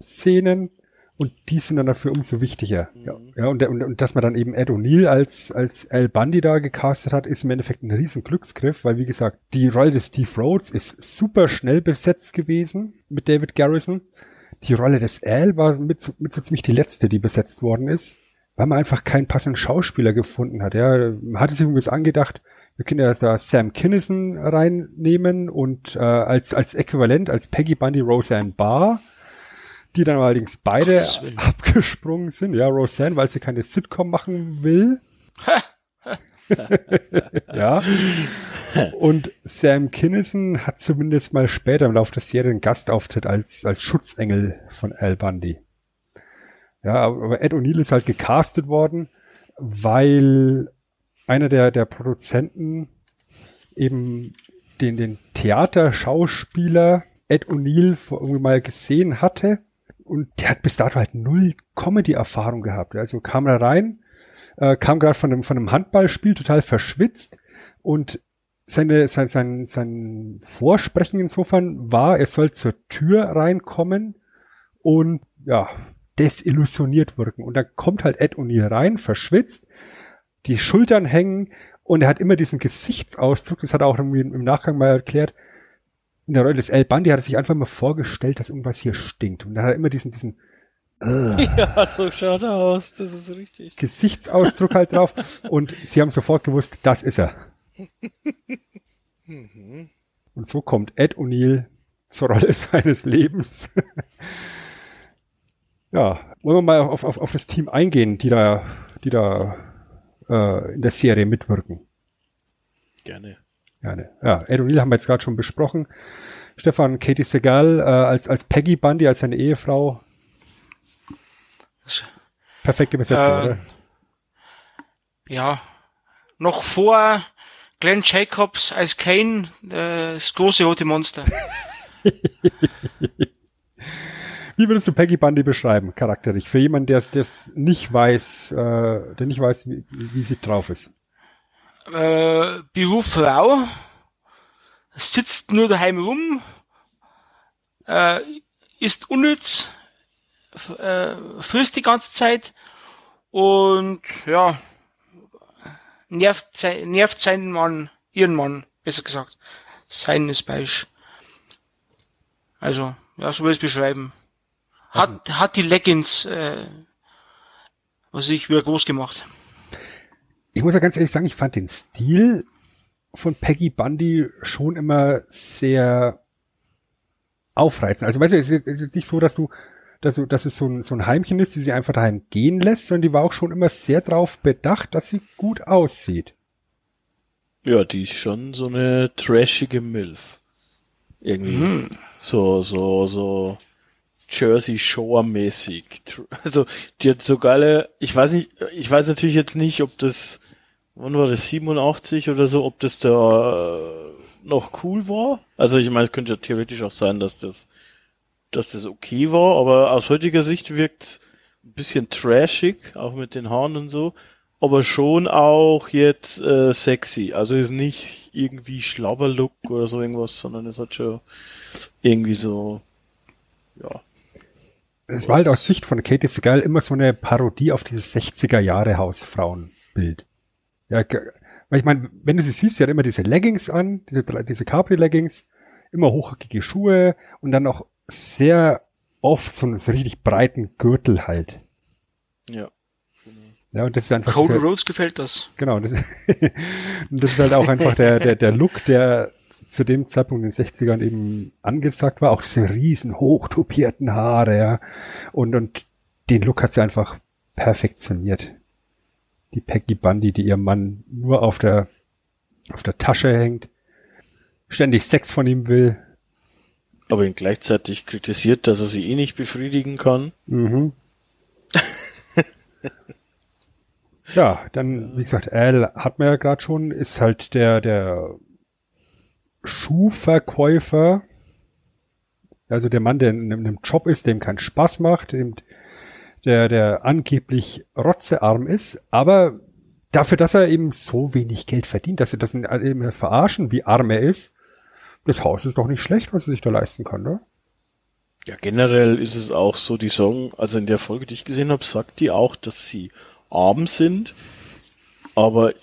A: Szenen und die sind dann dafür umso wichtiger. Mhm. Ja, ja und, und, und dass man dann eben Ed O'Neill als, als Al Bundy da gecastet hat, ist im Endeffekt ein riesen Glücksgriff, weil wie gesagt, die Rolle des Steve Rhodes ist super schnell besetzt gewesen mit David Garrison. Die Rolle des Al war mit, mit so ziemlich die letzte, die besetzt worden ist, weil man einfach keinen passenden Schauspieler gefunden hat. Ja, man hatte sich irgendwas angedacht, wir können ja da Sam Kinnison reinnehmen und äh, als, als Äquivalent, als Peggy Bundy Roseanne Barr die dann allerdings beide abgesprungen sind. Ja, Roseanne, weil sie keine Sitcom machen will. ja. Und Sam Kinnison hat zumindest mal später im Laufe der Serie einen Gastauftritt als, als Schutzengel von Al Bundy. Ja, aber Ed O'Neill ist halt gecastet worden, weil einer der, der Produzenten eben den, den Theaterschauspieler Ed O'Neill irgendwie mal gesehen hatte und der hat bis dato halt null Comedy-Erfahrung gehabt. Also kam da rein, äh, kam gerade von einem, von einem Handballspiel total verschwitzt und seine, sein, sein, sein Vorsprechen insofern war, er soll zur Tür reinkommen und ja, desillusioniert wirken. Und dann kommt halt Ed O'Neill rein, verschwitzt, die Schultern hängen und er hat immer diesen Gesichtsausdruck, das hat er auch irgendwie im Nachgang mal erklärt, in der Rolle des El Bandi hat er sich einfach mal vorgestellt, dass irgendwas hier stinkt. Und dann hat er immer diesen, diesen
C: äh, ja, so schaut er aus, das ist richtig.
A: Gesichtsausdruck halt drauf. Und sie haben sofort gewusst, das ist er. Mhm. Und so kommt Ed O'Neill zur Rolle seines Lebens. ja, wollen wir mal auf, auf, auf das Team eingehen, die da, die da äh, in der Serie mitwirken.
C: Gerne.
A: Gerne. Ja, Ed O'Neill haben wir jetzt gerade schon besprochen. Stefan, Katie Segal äh, als, als Peggy Bundy, als seine Ehefrau. Perfekte Besetzung, äh, oder?
D: Ja. Noch vor Glenn Jacobs als Kane, äh, das große rote Monster.
A: Wie würdest du Peggy Bundy beschreiben, charakterlich? Für jemanden, der es nicht weiß, äh, der nicht weiß, wie, wie sie drauf ist
D: äh, Beruf Frau, sitzt nur daheim rum, äh, ist unnütz, äh, frisst die ganze Zeit und ja, nervt, nervt seinen Mann, ihren Mann, besser gesagt. Sein ist. Also, ja, so will ich es beschreiben. Hat, also, hat die Leggings, äh, was ich wieder groß gemacht
A: ich muss ja ganz ehrlich sagen, ich fand den Stil von Peggy Bundy schon immer sehr aufreizend. Also weißt du, es ist, es ist nicht so, dass du, dass, du, dass es so ein, so ein Heimchen ist, die sie einfach daheim gehen lässt, sondern die war auch schon immer sehr drauf bedacht, dass sie gut aussieht.
C: Ja, die ist schon so eine trashige Milf. Irgendwie. Mhm. So, so, so Jersey Shore mäßig. Also, die hat so geile, ich weiß nicht, ich weiß natürlich jetzt nicht, ob das, wann war das, 87 oder so, ob das da äh, noch cool war. Also, ich meine, es könnte ja theoretisch auch sein, dass das, dass das okay war, aber aus heutiger Sicht wirkt ein bisschen trashig, auch mit den Haaren und so, aber schon auch jetzt äh, sexy. Also ist nicht irgendwie Schlabberlook oder so irgendwas, sondern es hat schon irgendwie so, ja,
A: es war halt aus Sicht von Katie Segal immer so eine Parodie auf dieses 60er Jahre Hausfrauenbild. Ja, weil ich meine, wenn du sie siehst, sie hat immer diese Leggings an, diese, diese Capri-Leggings, immer hochhackige Schuhe und dann auch sehr oft so einen so richtig breiten Gürtel halt.
C: Ja.
A: Ja, und das ist einfach.
D: Cody Rhodes gefällt das.
A: Genau. Das, das ist halt auch einfach der, der, der Look, der zu dem Zeitpunkt in den 60ern eben angesagt war. Auch diese riesen hochtopierten Haare, ja. Und, und den Look hat sie einfach perfektioniert. Die Peggy Bundy, die ihr Mann nur auf der, auf der Tasche hängt, ständig Sex von ihm will.
C: Aber ihn gleichzeitig kritisiert, dass er sie eh nicht befriedigen kann.
A: Mhm. ja, dann, wie gesagt, Al hat man ja gerade schon, ist halt der, der Schuhverkäufer, also der Mann, der in einem Job ist, dem keinen Spaß macht, der, der angeblich rotzearm ist, aber dafür, dass er eben so wenig Geld verdient, dass sie das eben verarschen, wie arm er ist, das Haus ist doch nicht schlecht, was er sich da leisten kann, ne?
C: Ja, generell ist es auch so, die Song, also in der Folge, die ich gesehen habe, sagt die auch, dass sie arm sind. Aber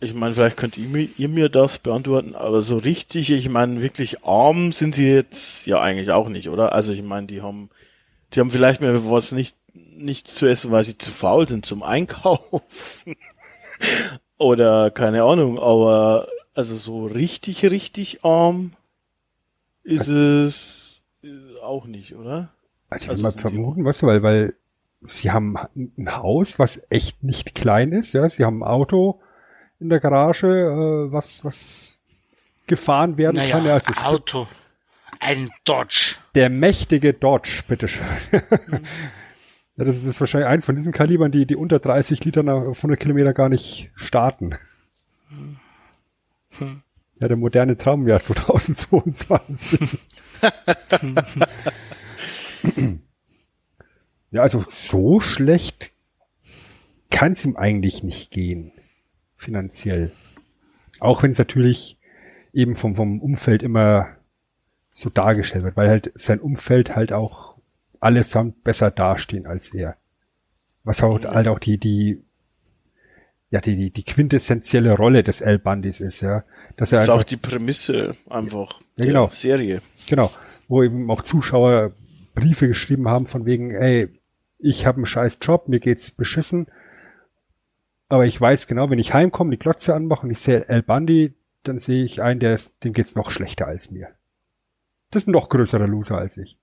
C: ich meine, vielleicht könnt ihr mir, ihr mir das beantworten, aber so richtig, ich meine, wirklich arm sind sie jetzt ja eigentlich auch nicht, oder? Also ich meine, die haben, die haben vielleicht mehr was nicht, nicht zu essen, weil sie zu faul sind zum Einkaufen. oder keine Ahnung, aber also so richtig, richtig arm ist es auch nicht, oder?
A: Also ich also würde mal vermuten, weißt du, weil, weil sie haben ein Haus, was echt nicht klein ist, ja, sie haben ein Auto in der Garage, äh, was, was gefahren werden naja, kann. Ja, also
D: Auto. Ein Dodge.
A: Der mächtige Dodge, bitteschön. Mhm. ja, das, ist wahrscheinlich eins von diesen Kalibern, die, die unter 30 Liter nach 100 Kilometer gar nicht starten. Hm. Ja, der moderne Traumjahr 2022. ja, also so schlecht kann es ihm eigentlich nicht gehen, finanziell. Auch wenn es natürlich eben vom, vom Umfeld immer so dargestellt wird, weil halt sein Umfeld halt auch allesamt besser dastehen als er. Was auch, halt auch die, die ja die, die, die quintessentielle Rolle des L Bundys ist, ja.
C: Dass er das ist auch die Prämisse einfach
A: ja, genau.
C: Serie.
A: Genau. Wo eben auch Zuschauer Briefe geschrieben haben von wegen, ey, ich habe einen scheiß Job, mir geht's beschissen, aber ich weiß genau, wenn ich heimkomme, die Glotze anmache und ich sehe El Bundy, dann sehe ich einen, der ist, dem geht's noch schlechter als mir. Das ist ein noch größerer Loser als ich.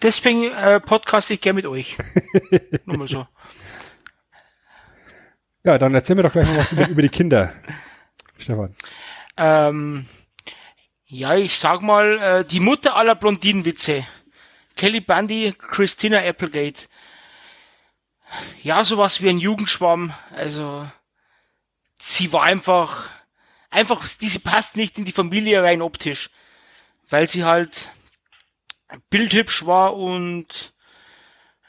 D: Deswegen äh, podcast ich gerne mit euch. Nur mal so.
A: Ja, dann erzähl mir doch gleich noch was über, über die Kinder,
D: Stefan. Ähm, ja, ich sag mal, äh, die Mutter aller Blondinenwitze. Kelly Bundy, Christina Applegate. Ja, sowas wie ein Jugendschwamm. Also, sie war einfach, einfach, diese passt nicht in die Familie rein optisch. Weil sie halt bildhübsch war und,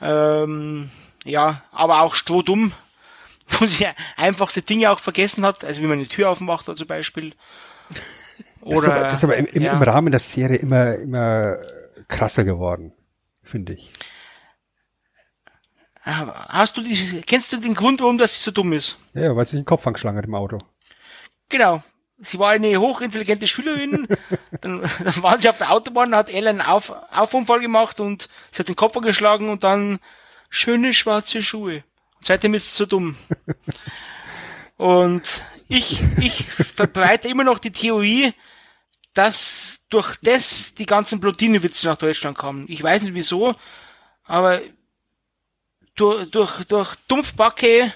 D: ähm, ja, aber auch strohdumm wo sie einfachste Dinge auch vergessen hat, also wie man eine Tür aufmacht zum Beispiel.
A: Oder, das ist aber, das ist aber im, im, ja. im Rahmen der Serie immer, immer krasser geworden, finde ich.
D: Hast du die, kennst du den Grund, warum das so dumm ist?
A: Ja, weil sie den Kopf angeschlagen hat im Auto.
D: Genau. Sie war eine hochintelligente Schülerin, dann, dann war sie auf der Autobahn, hat Ellen Auf, Aufunfall gemacht und sie hat den Kopf angeschlagen und dann schöne schwarze Schuhe. Seitdem ist es so dumm. Und ich, ich verbreite immer noch die Theorie, dass durch das die ganzen Plotine-Witze nach Deutschland kommen. Ich weiß nicht wieso, aber durch, durch, durch Dumpfbacke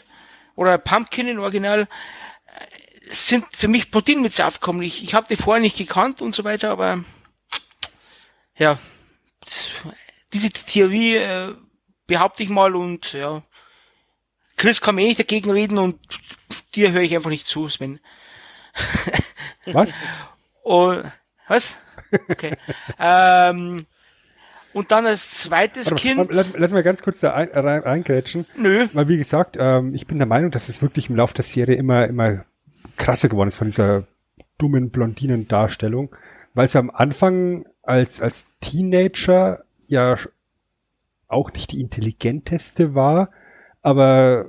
D: oder Pumpkin in Original äh, sind für mich Proteinwitze aufgekommen. Ich, ich habe die vorher nicht gekannt und so weiter, aber ja, diese Theorie äh, behaupte ich mal und ja, Chris kann mir eh nicht dagegen reden und dir höre ich einfach nicht zu, Sven.
A: Was?
D: und, was? Okay. ähm, und dann als zweites Warte, Kind.
A: Lass, lass mal ganz kurz da ein, rein, reingrätschen.
D: Nö.
A: Weil wie gesagt, ähm, ich bin der Meinung, dass es wirklich im Laufe der Serie immer, immer krasser geworden ist von dieser dummen Blondinen-Darstellung. Weil es am Anfang als, als Teenager ja auch nicht die intelligenteste war, aber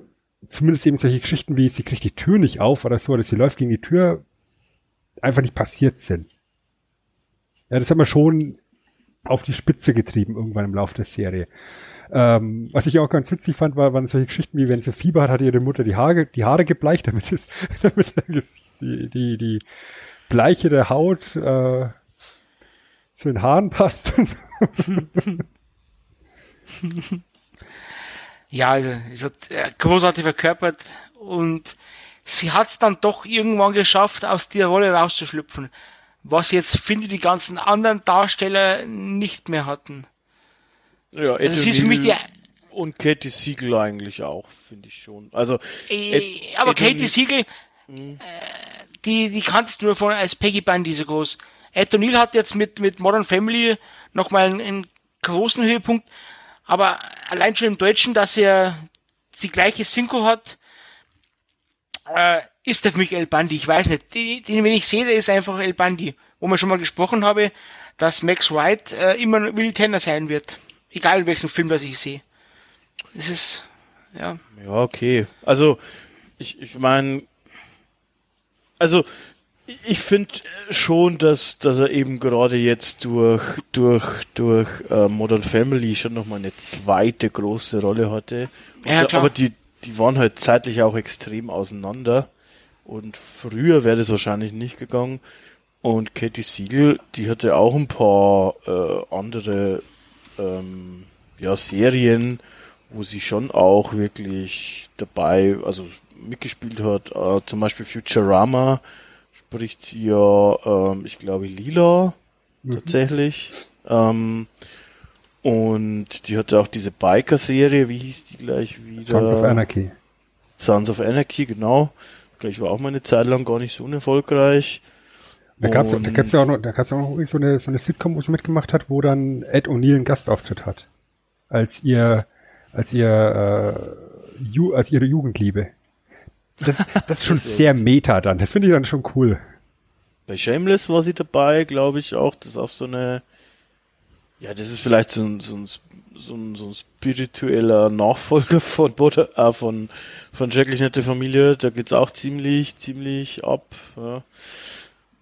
A: zumindest eben solche Geschichten wie, sie kriegt die Tür nicht auf oder so, oder sie läuft gegen die Tür, einfach nicht passiert sind. Ja, das haben wir schon auf die Spitze getrieben irgendwann im Laufe der Serie. Ähm, was ich auch ganz witzig fand, war, waren solche Geschichten wie, wenn sie Fieber hat, hat ihre Mutter die Haare, die Haare gebleicht, damit es, damit die, die, die bleichere Haut äh, zu den Haaren passt.
D: ja, also, ist äh, großartig verkörpert und sie hat es dann doch irgendwann geschafft, aus der Rolle rauszuschlüpfen. Was jetzt, finde ich, die ganzen anderen Darsteller nicht mehr hatten.
C: Ja,
D: also sie ist für mich die,
C: und Katie Siegel eigentlich auch, finde ich schon. Also,
D: äh, aber Ed Katie Siegel, äh, die, die kanntest du nur von als Peggy Bundy so groß. Ed O'Neill hat jetzt mit, mit Modern Family nochmal einen, einen großen Höhepunkt, aber allein schon im Deutschen, dass er die gleiche Synchro hat, äh, ist der für mich El Bandi. Ich weiß nicht. Den, den wenn ich sehe, der ist einfach El Bandi. Wo man schon mal gesprochen habe, dass Max White äh, immer Will Tanner sein wird. Egal welchen Film das ich sehe. Das ist, ja.
C: Ja, okay. Also, ich, ich meine, also, ich finde schon, dass, dass er eben gerade jetzt durch, durch, durch äh, Modern Family schon nochmal eine zweite große Rolle hatte.
D: Ja,
C: klar. Aber die, die waren halt zeitlich auch extrem auseinander. Und früher wäre das wahrscheinlich nicht gegangen. Und Katie Siegel, die hatte auch ein paar äh, andere ähm, ja, Serien, wo sie schon auch wirklich dabei, also mitgespielt hat. Äh, zum Beispiel Futurama spricht sie ja, ähm, ich glaube, Lila mhm. tatsächlich. Ähm, und die hatte auch diese Biker-Serie, wie hieß die gleich wieder?
A: Sons of Anarchy.
C: Sons of Anarchy, genau. Gleich war auch mal eine Zeit lang gar nicht so unerfolgreich.
A: Da gab's, da gab's ja auch noch, da gab's auch noch so eine, so eine Sitcom, wo sie mitgemacht hat, wo dann Ed O'Neill einen Gastauftritt hat. Als ihr, als ihr, äh, Ju, als ihre Jugendliebe. Das, das ist schon sehr meta dann. Das finde ich dann schon cool.
C: Bei Shameless war sie dabei, glaube ich auch. Das ist auch so eine, ja, das ist vielleicht so ein, so ein, so ein, so ein spiritueller Nachfolger von, Butter, äh, von, von Schrecklich nette Familie. Da geht's auch ziemlich, ziemlich ab. Ja.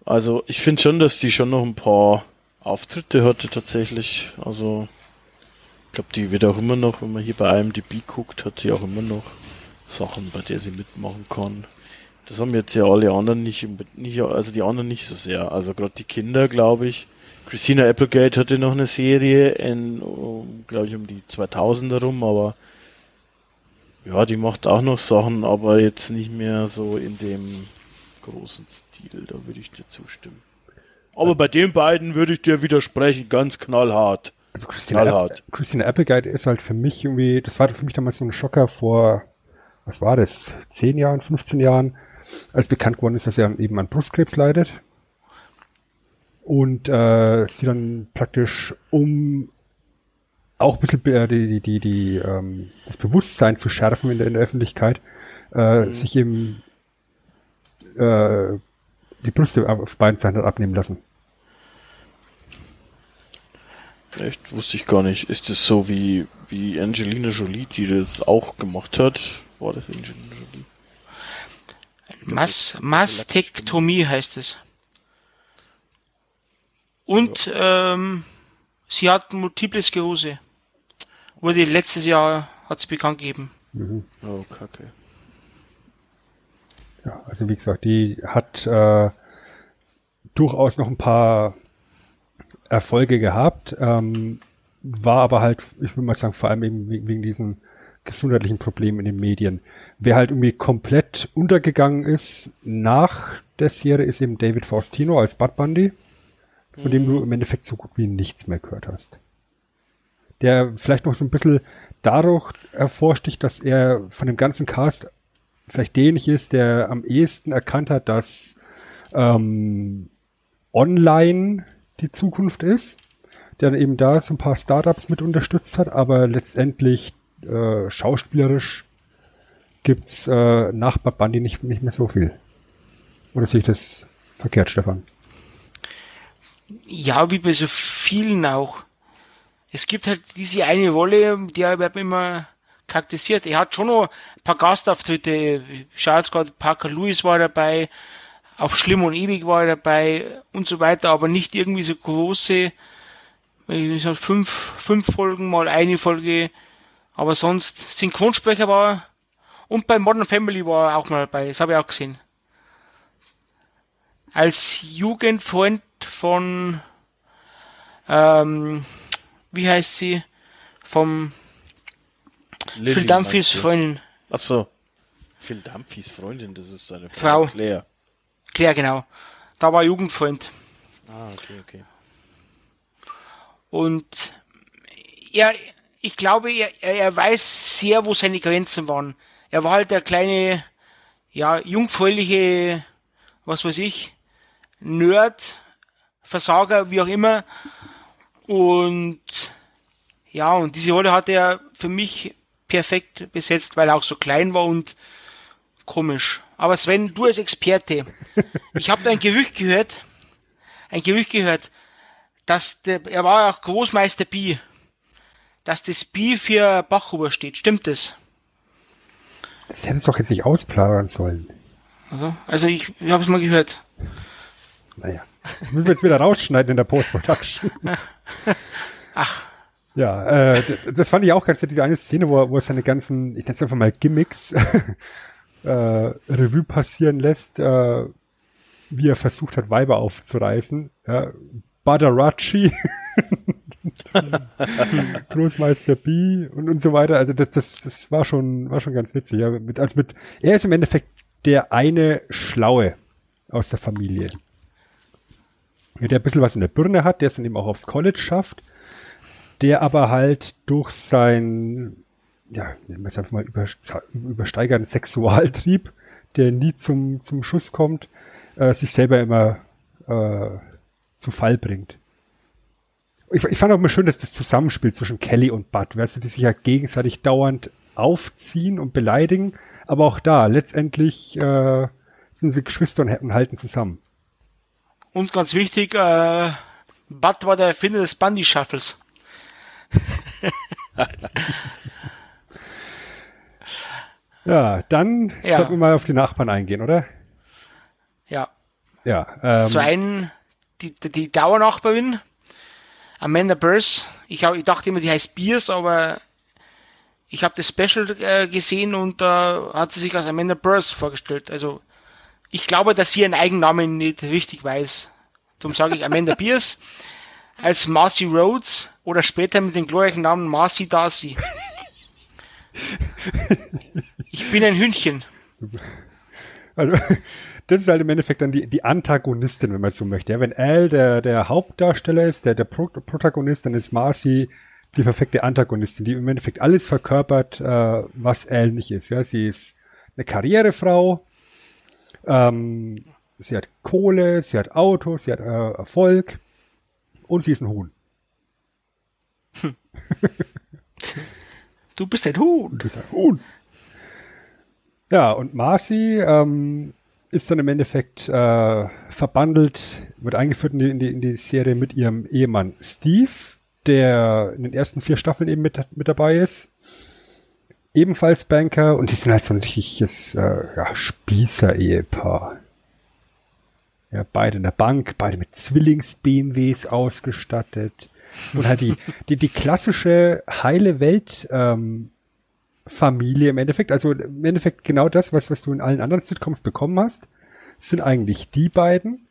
C: Also ich finde schon, dass die schon noch ein paar Auftritte hatte tatsächlich. Also ich glaube, die wird auch immer noch, wenn man hier bei IMDb guckt, hat die auch immer noch Sachen, bei der sie mitmachen kann. Das haben jetzt ja alle anderen nicht, nicht also die anderen nicht so sehr. Also gerade die Kinder, glaube ich, Christina Applegate hatte noch eine Serie in, um, glaube ich, um die 2000er rum, aber ja, die macht auch noch Sachen, aber jetzt nicht mehr so in dem großen Stil, da würde ich dir zustimmen. Aber bei den beiden würde ich dir widersprechen, ganz knallhart.
A: Also Christina, knallhart. Christina Applegate ist halt für mich irgendwie, das war für mich damals so ein Schocker vor, was war das, 10 Jahren, 15 Jahren, als bekannt geworden ist, dass er eben an Brustkrebs leidet und äh, sie dann praktisch um auch ein bisschen äh, die, die, die, die ähm, das Bewusstsein zu schärfen in der, in der Öffentlichkeit, äh, mhm. sich eben äh, die Brüste auf beiden Seiten abnehmen lassen.
C: Echt? Wusste ich gar nicht. Ist es so wie, wie Angelina Jolie, die das auch gemacht hat? War das Angelina Jolie?
D: Mas Mastektomie heißt es. Und ja. ähm, sie hat Multiple Sklerose. Wurde letztes Jahr hat sie bekannt gegeben.
C: Mhm. Oh, kacke.
A: Ja, also wie gesagt, die hat äh, durchaus noch ein paar Erfolge gehabt, ähm, war aber halt, ich würde mal sagen, vor allem eben wegen diesen gesundheitlichen Problemen in den Medien. Wer halt irgendwie komplett untergegangen ist nach der Serie, ist eben David Faustino als Bud Bundy von dem du im Endeffekt so gut wie nichts mehr gehört hast. Der vielleicht noch so ein bisschen dadurch hervorsticht, dass er von dem ganzen Cast vielleicht derjenige ist, der am ehesten erkannt hat, dass ähm, online die Zukunft ist, der dann eben da so ein paar Startups mit unterstützt hat, aber letztendlich äh, schauspielerisch gibt's äh, nach Bad Bundy nicht, nicht mehr so viel. Oder sehe ich das verkehrt, Stefan?
D: Ja, wie bei so vielen auch. Es gibt halt diese eine Rolle, die wird immer charakterisiert. Er hat schon noch ein paar Gastauftritte. Charles gerade Parker Lewis war dabei, auf Schlimm und Ewig war er dabei und so weiter, aber nicht irgendwie so große, fünf, fünf Folgen mal eine Folge, aber sonst Synchronsprecher war und bei Modern Family war er auch mal dabei, das habe ich auch gesehen. als Jugendfreund von, ähm, wie heißt sie, vom
C: Lilly,
D: Phil
C: du?
D: Freundin,
C: Ach so. Phil Dunphys Freundin, das ist seine
D: Frau.
C: Frau. Claire.
D: Claire, genau. Da war Jugendfreund.
C: Ah, okay, okay.
D: Und er, ich glaube, er, er er weiß sehr, wo seine Grenzen waren. Er war halt der kleine, ja, jungfräuliche, was weiß ich, Nerd, Versager, wie auch immer. Und ja, und diese Rolle hat er für mich perfekt besetzt, weil er auch so klein war und komisch. Aber Sven, du als Experte, ich habe da ein Gerücht gehört, ein Gerücht gehört, dass der, er war auch Großmeister Bi, dass das Bi für Bachhuber steht. Stimmt das?
A: Das hätte es doch jetzt nicht ausplaudern sollen.
D: Also, also ich, ich habe es mal gehört.
A: Naja. Das müssen wir jetzt wieder rausschneiden in der Post-Production.
D: Ach,
A: Ja, äh, das fand ich auch ganz nett, diese eine Szene, wo er, wo er seine ganzen, ich nenne es einfach mal Gimmicks, äh, Revue passieren lässt, äh, wie er versucht hat, Weiber aufzureißen. Ja, Badarachi, Großmeister B und, und so weiter. Also das, das, das war schon, war schon ganz witzig. Ja, mit, als mit, er ist im Endeffekt der eine Schlaue aus der Familie. Der ein bisschen was in der Birne hat, der es dann eben auch aufs College schafft der aber halt durch sein, ja, nennen wir es einfach mal über, übersteigernden Sexualtrieb, der nie zum, zum Schuss kommt, äh, sich selber immer äh, zu Fall bringt. Ich, ich fand auch immer schön, dass das Zusammenspiel zwischen Kelly und Bud, weißt du, die sich ja gegenseitig dauernd aufziehen und beleidigen, aber auch da, letztendlich äh, sind sie Geschwister und halten zusammen.
D: Und ganz wichtig, äh, Bud war der Erfinder des Bundy Shuffles.
A: Ja, dann
D: Ja.
A: sollten wir mal auf die Nachbarn eingehen, oder?
D: Ja.
A: Ja. Ähm,
D: Zu einen, die, die, Dauernachbarin, Amanda Burrs. Ich, hab, ich dachte immer, die heißt Beers, aber ich habe das Special äh, gesehen und da hat sie sich als Amanda Burrs vorgestellt. Also ich glaube, dass sie ihren Eigennamen nicht richtig weiß. Darum sage ich Amanda Beers als Marcy Rhodes oder später mit dem glorreichen Namen Marcy Darcy. Ich bin ein Hündchen.
A: Also, das ist halt im Endeffekt dann die, die Antagonistin, wenn man so möchte. Ja, wenn Al der, der Hauptdarsteller ist, der, der Pro Protagonist, dann ist Marcy die perfekte Antagonistin, die im Endeffekt alles verkörpert, äh, was Al nicht ist. Ja, sie ist eine Karrierefrau, ähm, sie hat Kohle, sie hat Autos, sie hat äh, Erfolg und sie ist ein Huhn.
D: Du bist ein Huhn.
A: Du bist ein Huhn. Ja, und Marcy ähm, ist dann im Endeffekt äh, verbandelt, wird eingeführt in die, in, die, in die Serie mit ihrem Ehemann Steve, der in den ersten vier Staffeln eben mit, mit dabei ist. Ebenfalls Banker und die sind halt so ein richtiges äh, ja, Spießer-Ehepaar. Ja, beide in der Bank, beide mit Zwillings-BMWs ausgestattet. Und halt die, die, die klassische heile Welt ähm, Familie im Endeffekt. Also im Endeffekt genau das, was, was du in allen anderen Sitcoms bekommen hast, sind eigentlich die beiden.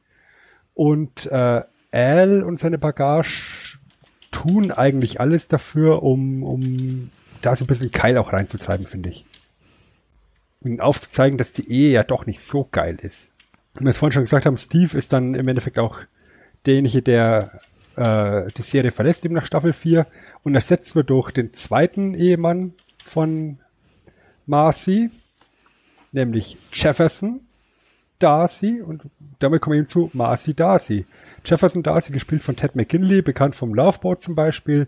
A: Und äh, Al und seine Bagage tun eigentlich alles dafür, um, um da so ein bisschen Keil auch reinzutreiben, finde ich. Ihnen aufzuzeigen, dass die Ehe ja doch nicht so geil ist. Und wir es vorhin schon gesagt haben, Steve ist dann im Endeffekt auch derjenige, der äh, die Serie verlässt, eben nach Staffel 4 und ersetzt wird durch den zweiten Ehemann von Marcy, nämlich Jefferson Darcy und damit kommen wir eben zu Marcy Darcy. Jefferson Darcy, gespielt von Ted McKinley, bekannt vom Loveboat zum Beispiel.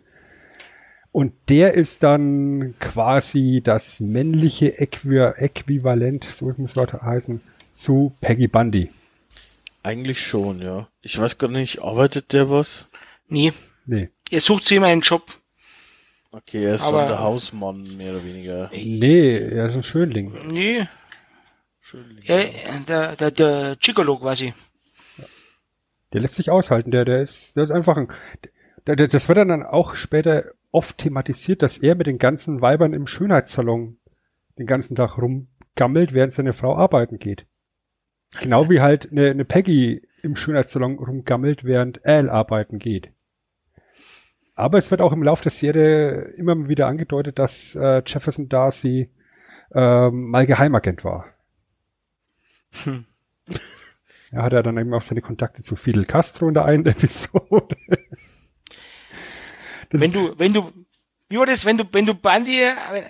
A: Und der ist dann quasi das männliche Äqui Äquivalent, so muss es dort heißen, zu Peggy Bundy.
C: Eigentlich schon, ja. Ich weiß gar nicht, arbeitet der was?
D: Nee,
A: Nee.
D: er sucht sich immer einen Job.
C: Okay, er ist
D: Aber-
C: dann der Hausmann, mehr oder weniger.
A: Nee, er ist ein Schönling.
D: Nee,
C: Schön.
D: er, der, der, der Gigolo quasi.
A: Der lässt sich aushalten, der, der ist, der ist einfach ein, der, der, das wird dann auch später oft thematisiert, dass er mit den ganzen Weibern im Schönheitssalon den ganzen Tag rumgammelt, während seine Frau arbeiten geht. Genau wie halt eine, eine Peggy im Schönheitssalon rumgammelt, während Al arbeiten geht. Aber es wird auch im Laufe der Serie immer wieder angedeutet, dass äh, Jefferson Darcy ähm, mal Geheimagent war.
D: Hm.
A: Er hatte dann eben auch seine Kontakte zu Fidel Castro in der einen Episode.
D: Das wenn du, wenn du, wie war das, wenn du, wenn du Bandy,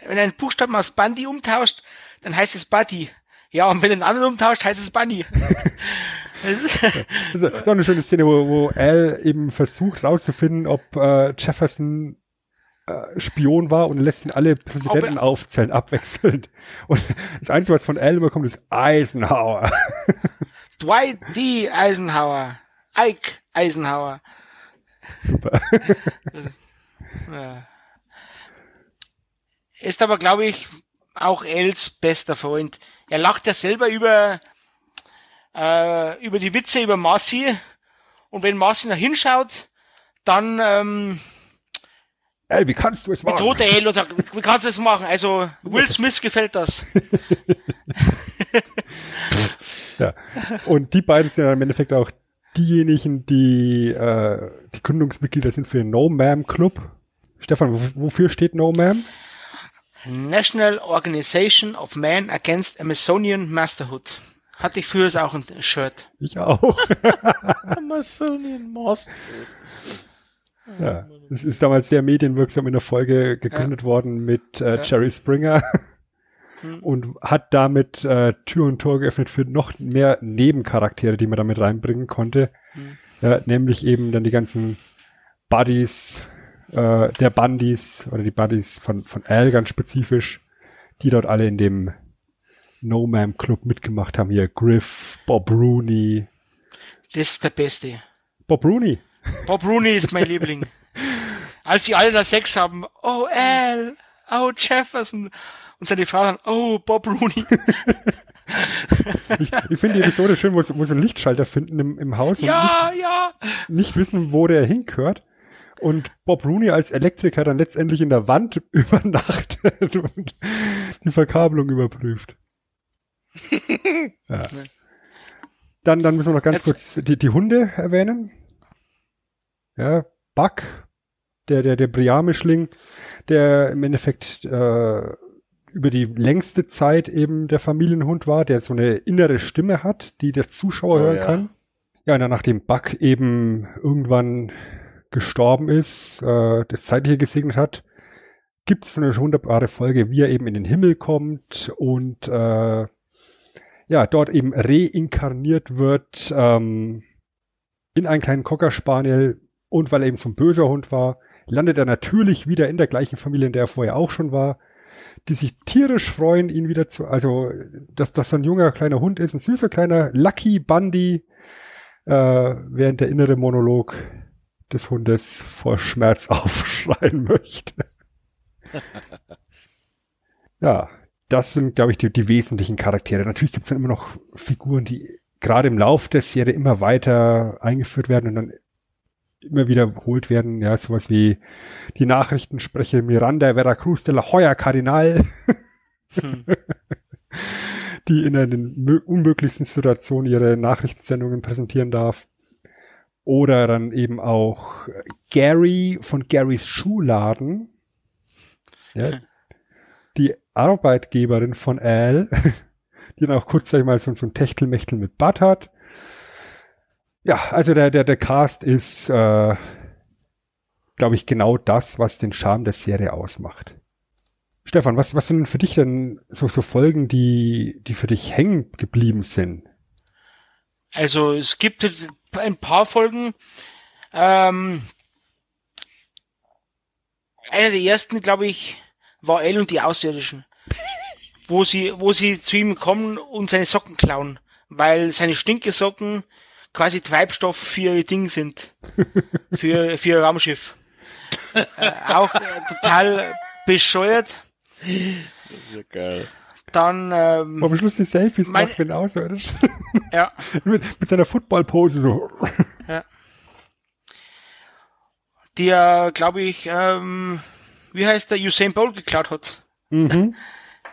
D: wenn ein Buchstaben aus Bandy umtauscht, dann heißt es Buddy. Ja, und wenn du einen anderen umtauscht, heißt es Bunny.
A: das ist auch eine schöne Szene, wo, wo Al eben versucht rauszufinden, ob äh, Jefferson äh, Spion war und lässt ihn alle Präsidenten aufzählen, abwechselnd. Und das Einzige, was von Al immer kommt, ist Eisenhower.
D: Dwight D. Eisenhower. Ike Eisenhower.
A: Super.
D: Ist aber, glaube ich, auch Els bester Freund. Er lacht ja selber über, äh, über die Witze über Marcy. Und wenn Marcy nach hinschaut, dann ähm,
A: Ey, wie kannst du es machen?
D: Bedroht El und sagt, wie kannst du es machen? Also Will Smith gefällt das.
A: ja. Und die beiden sind ja im Endeffekt auch diejenigen, die äh, die Gründungsmitglieder sind für den No Ma'am Club. Stefan, wofür steht No Ma'am?
D: National Organization of Men Against Amazonian Masterhood. Hatte ich früher auch ein Shirt.
A: Ich auch.
C: Amazonian Masterhood.
A: Ja, es ist damals sehr medienwirksam in der Folge gegründet ja. worden mit äh, ja. Jerry Springer hm. und hat damit äh, Tür und Tor geöffnet für noch mehr Nebencharaktere, die man damit reinbringen konnte. Hm. Ja, nämlich eben dann die ganzen Buddies, äh, der Bundys oder die Buddies von, von Al ganz spezifisch, die dort alle in dem No Man Club mitgemacht haben. Hier Griff, Bob Rooney.
D: Das ist der Beste.
A: Bob Rooney.
D: Bob Rooney ist mein Liebling. Als sie alle da Sex haben, oh Al, oh Jefferson. Und seine Frau dann, oh Bob Rooney.
A: ich, ich finde die Episode schön, wo sie, wo sie einen Lichtschalter finden im, im Haus
D: ja,
A: und nicht,
D: ja.
A: nicht wissen, wo der hingehört und Bob Rooney als Elektriker dann letztendlich in der Wand übernachtet und die Verkabelung überprüft. ja. Dann, dann müssen wir noch ganz Jetzt. kurz die, die Hunde erwähnen. Ja, Buck, der, der, der Briamischling, der im Endeffekt äh, über die längste Zeit eben der Familienhund war, der so eine innere Stimme hat, die der Zuschauer oh, hören ja. kann. Ja, und dann nachdem Buck eben irgendwann gestorben ist, äh, das Zeitliche gesegnet hat, gibt es eine wunderbare Folge, wie er eben in den Himmel kommt und äh, ja, dort eben reinkarniert wird ähm, in einen kleinen Cocker Spaniel und weil er eben so ein böser Hund war, landet er natürlich wieder in der gleichen Familie, in der er vorher auch schon war, die sich tierisch freuen, ihn wieder zu, also dass das so ein junger kleiner Hund ist, ein süßer kleiner Lucky Bundy, äh, während der innere Monolog des Hundes vor Schmerz aufschreien möchte. ja, das sind, glaube ich, die, die wesentlichen Charaktere. Natürlich gibt es dann immer noch Figuren, die gerade im Lauf der Serie immer weiter eingeführt werden und dann immer wiederholt werden. Ja, sowas wie die Nachrichtensprecher Miranda Veracruz de la Hoya Cardinal, hm. die in den unmöglichsten Situationen ihre Nachrichtensendungen präsentieren darf. Oder dann eben auch Gary von Garys Schuhladen. Ja, die Arbeitgeberin von Al, die dann auch kurzzeitig mal so, so ein Techtelmechtel mit Bud hat. Ja, also der, der, der Cast ist, äh, glaube ich, genau das, was den Charme der Serie ausmacht. Stefan, was, was sind für dich denn so, so Folgen, die, die für dich hängen geblieben sind?
D: Also es gibt ein paar Folgen. Ähm, einer der ersten, glaube ich, war El und die Außerirdischen. wo sie, wo sie zu ihm kommen und seine Socken klauen, weil seine Stinkesocken quasi Treibstoff für ihr Ding sind. für, für ihr Raumschiff. äh, auch äh, total bescheuert.
C: Das ist ja geil.
D: Dann, ähm,
A: am Schluss die Selfies mein, macht, wenn außerirdisch.
D: Ja.
A: mit, mit seiner Footballpose so.
D: Ja. Der, glaube ich, ähm, wie heißt der, Usain Bolt geklaut hat.
A: Mhm.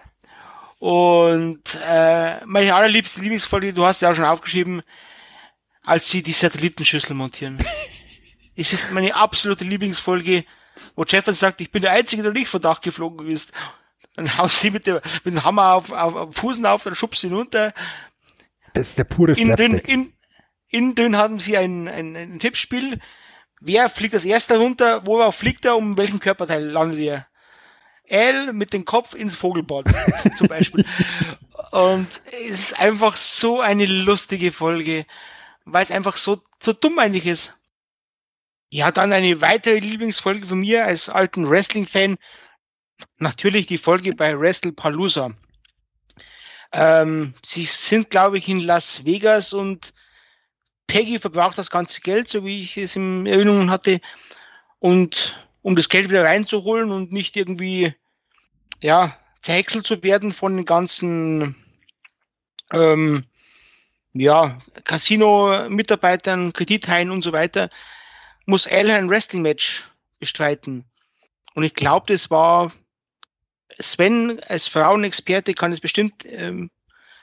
D: Und äh, meine allerliebste Lieblingsfolge, du hast ja auch schon aufgeschrieben, als sie die Satellitenschüssel montieren. es ist meine absolute Lieblingsfolge, wo Jefferson sagt, ich bin der Einzige, der nicht von Dach geflogen ist. Dann hauen sie mit, der, mit dem Hammer auf, auf, auf Fußen auf, dann schubst sie runter.
A: Das ist der pure Slapstick.
D: in, in dünn haben sie ein, ein, ein Tippspiel. Wer fliegt als erster runter? Worauf fliegt er? Um welchen Körperteil landet er? L mit dem Kopf ins Vogelbad zum Beispiel. Und es ist einfach so eine lustige Folge, weil es einfach so, so dumm eigentlich ist. Ja, dann eine weitere Lieblingsfolge von mir als alten Wrestling-Fan. Natürlich die Folge bei WrestlePalooza. Ähm, sie sind, glaube ich, in Las Vegas und Peggy verbraucht das ganze Geld, so wie ich es in Erinnerung hatte. Und um das Geld wieder reinzuholen und nicht irgendwie, ja, zerhäckselt zu werden von den ganzen, ähm, ja, Casino-Mitarbeitern, Kredithaien und so weiter, muss Al ein Wrestling-Match bestreiten. Und ich glaube, das war Sven als Frauenexperte kann es bestimmt ähm,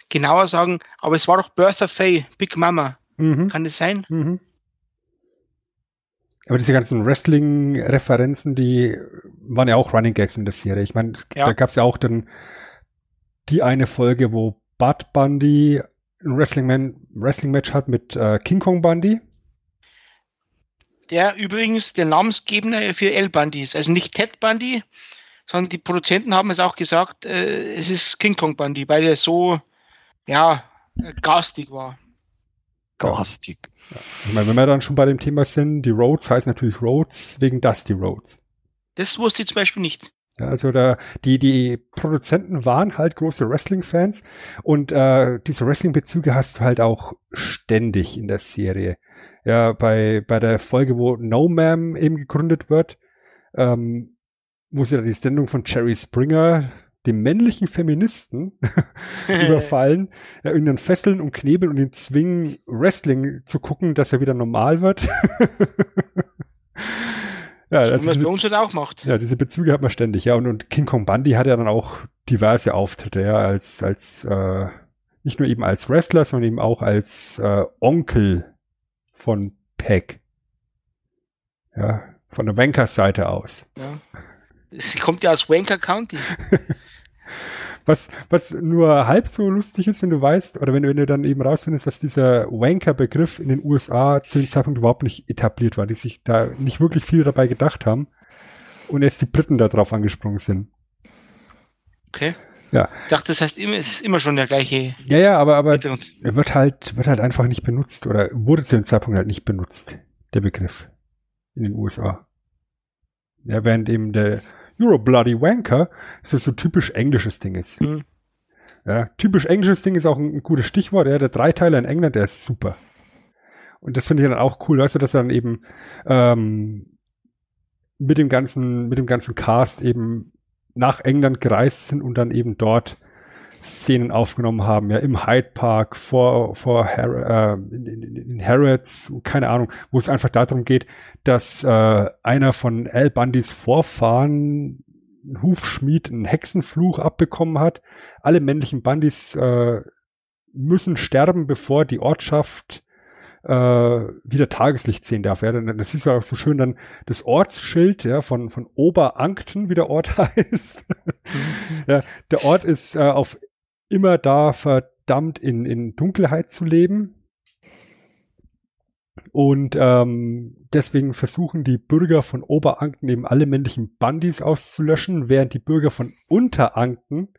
D: genauer sagen, aber es war doch Bertha Faye, Big Mama.
A: Mhm.
D: Kann das sein?
A: Mhm. Aber diese ganzen Wrestling-Referenzen, die waren ja auch Running Gags in der Serie. Ich meine,
D: Ja.
A: da gab es ja auch dann die eine Folge, wo Bud Bundy ein Wrestling-Match hat mit äh, King Kong Bundy.
D: Der übrigens der Namensgeber für El Bundy ist. Also nicht Ted Bundy, sondern die Produzenten haben es auch gesagt, äh, es ist King Kong Bundy, weil er so, ja, äh, garstig war.
E: Garstig.
A: Ich meine, wenn wir dann schon bei dem Thema sind, die Rhodes heißen natürlich Rhodes wegen Dusty Rhodes.
D: Das wusste ich zum Beispiel nicht.
A: Ja, also da, die, die Produzenten waren halt große Wrestling-Fans und äh, diese Wrestling-Bezüge hast du halt auch ständig in der Serie. Ja, bei, bei der Folge, wo No Ma'am eben gegründet wird, ähm, wo sie da die Sendung von Jerry Springer, dem männlichen Feministen, überfallen, ja, ihn dann fesseln und knebeln und ihn zwingen, Wrestling zu gucken, dass er wieder normal wird. ja,
D: so,
A: also
D: es
A: diese-
D: halt auch macht.
A: ja, diese Bezüge hat man ständig, ja. Und, und King Kong Bundy hat ja dann auch diverse Auftritte, ja, als, als, äh, nicht nur eben als Wrestler, sondern eben auch als äh, Onkel von Peck. Ja, von der Wankers-Seite aus.
D: Ja. Sie kommt ja aus Wanker County.
A: Was, was nur halb so lustig ist, wenn du weißt, oder wenn, du- wenn du dann eben rausfindest, dass dieser Wanker-Begriff in den USA zu dem Zeitpunkt überhaupt nicht etabliert war, die sich da nicht wirklich viel dabei gedacht haben und erst die Briten da drauf angesprungen sind.
D: Okay.
A: Ja.
D: Ich dachte, das heißt immer, es ist immer schon der gleiche
A: Ja, ja, aber, aber er wird halt, wird halt einfach nicht benutzt oder wurde zu dem Zeitpunkt halt nicht benutzt, der Begriff in den USA. Ja, während eben der Euro Bloody Wanker so so typisch englisches Ding ist.
D: Mhm.
A: Ja, typisch englisches Ding ist auch ein, ein gutes Stichwort. Ja, der Dreiteiler in England, der ist super. Und das finde ich dann auch cool, weißt du, dass er dann eben ähm, mit dem ganzen, mit dem ganzen Cast eben nach England gereist sind und dann eben dort Szenen aufgenommen haben, ja, im Hyde Park, vor, vor Har äh, in, in, in Harrods, keine Ahnung, wo es einfach darum geht, dass äh, einer von Al Bundys Vorfahren, ein Hufschmied, einen Hexenfluch abbekommen hat. Alle männlichen Bundys äh, müssen sterben, bevor die Ortschaft äh, wieder Tageslicht sehen darf. Ja, dann, das ist ja auch so schön dann das Ortsschild ja, von, von Oberankten, wie der Ort heißt. ja, der Ort ist äh, auf immer da verdammt in, in Dunkelheit zu leben. Und ähm, deswegen versuchen die Bürger von Oberanken eben alle männlichen Bandys auszulöschen, während die Bürger von Unteranken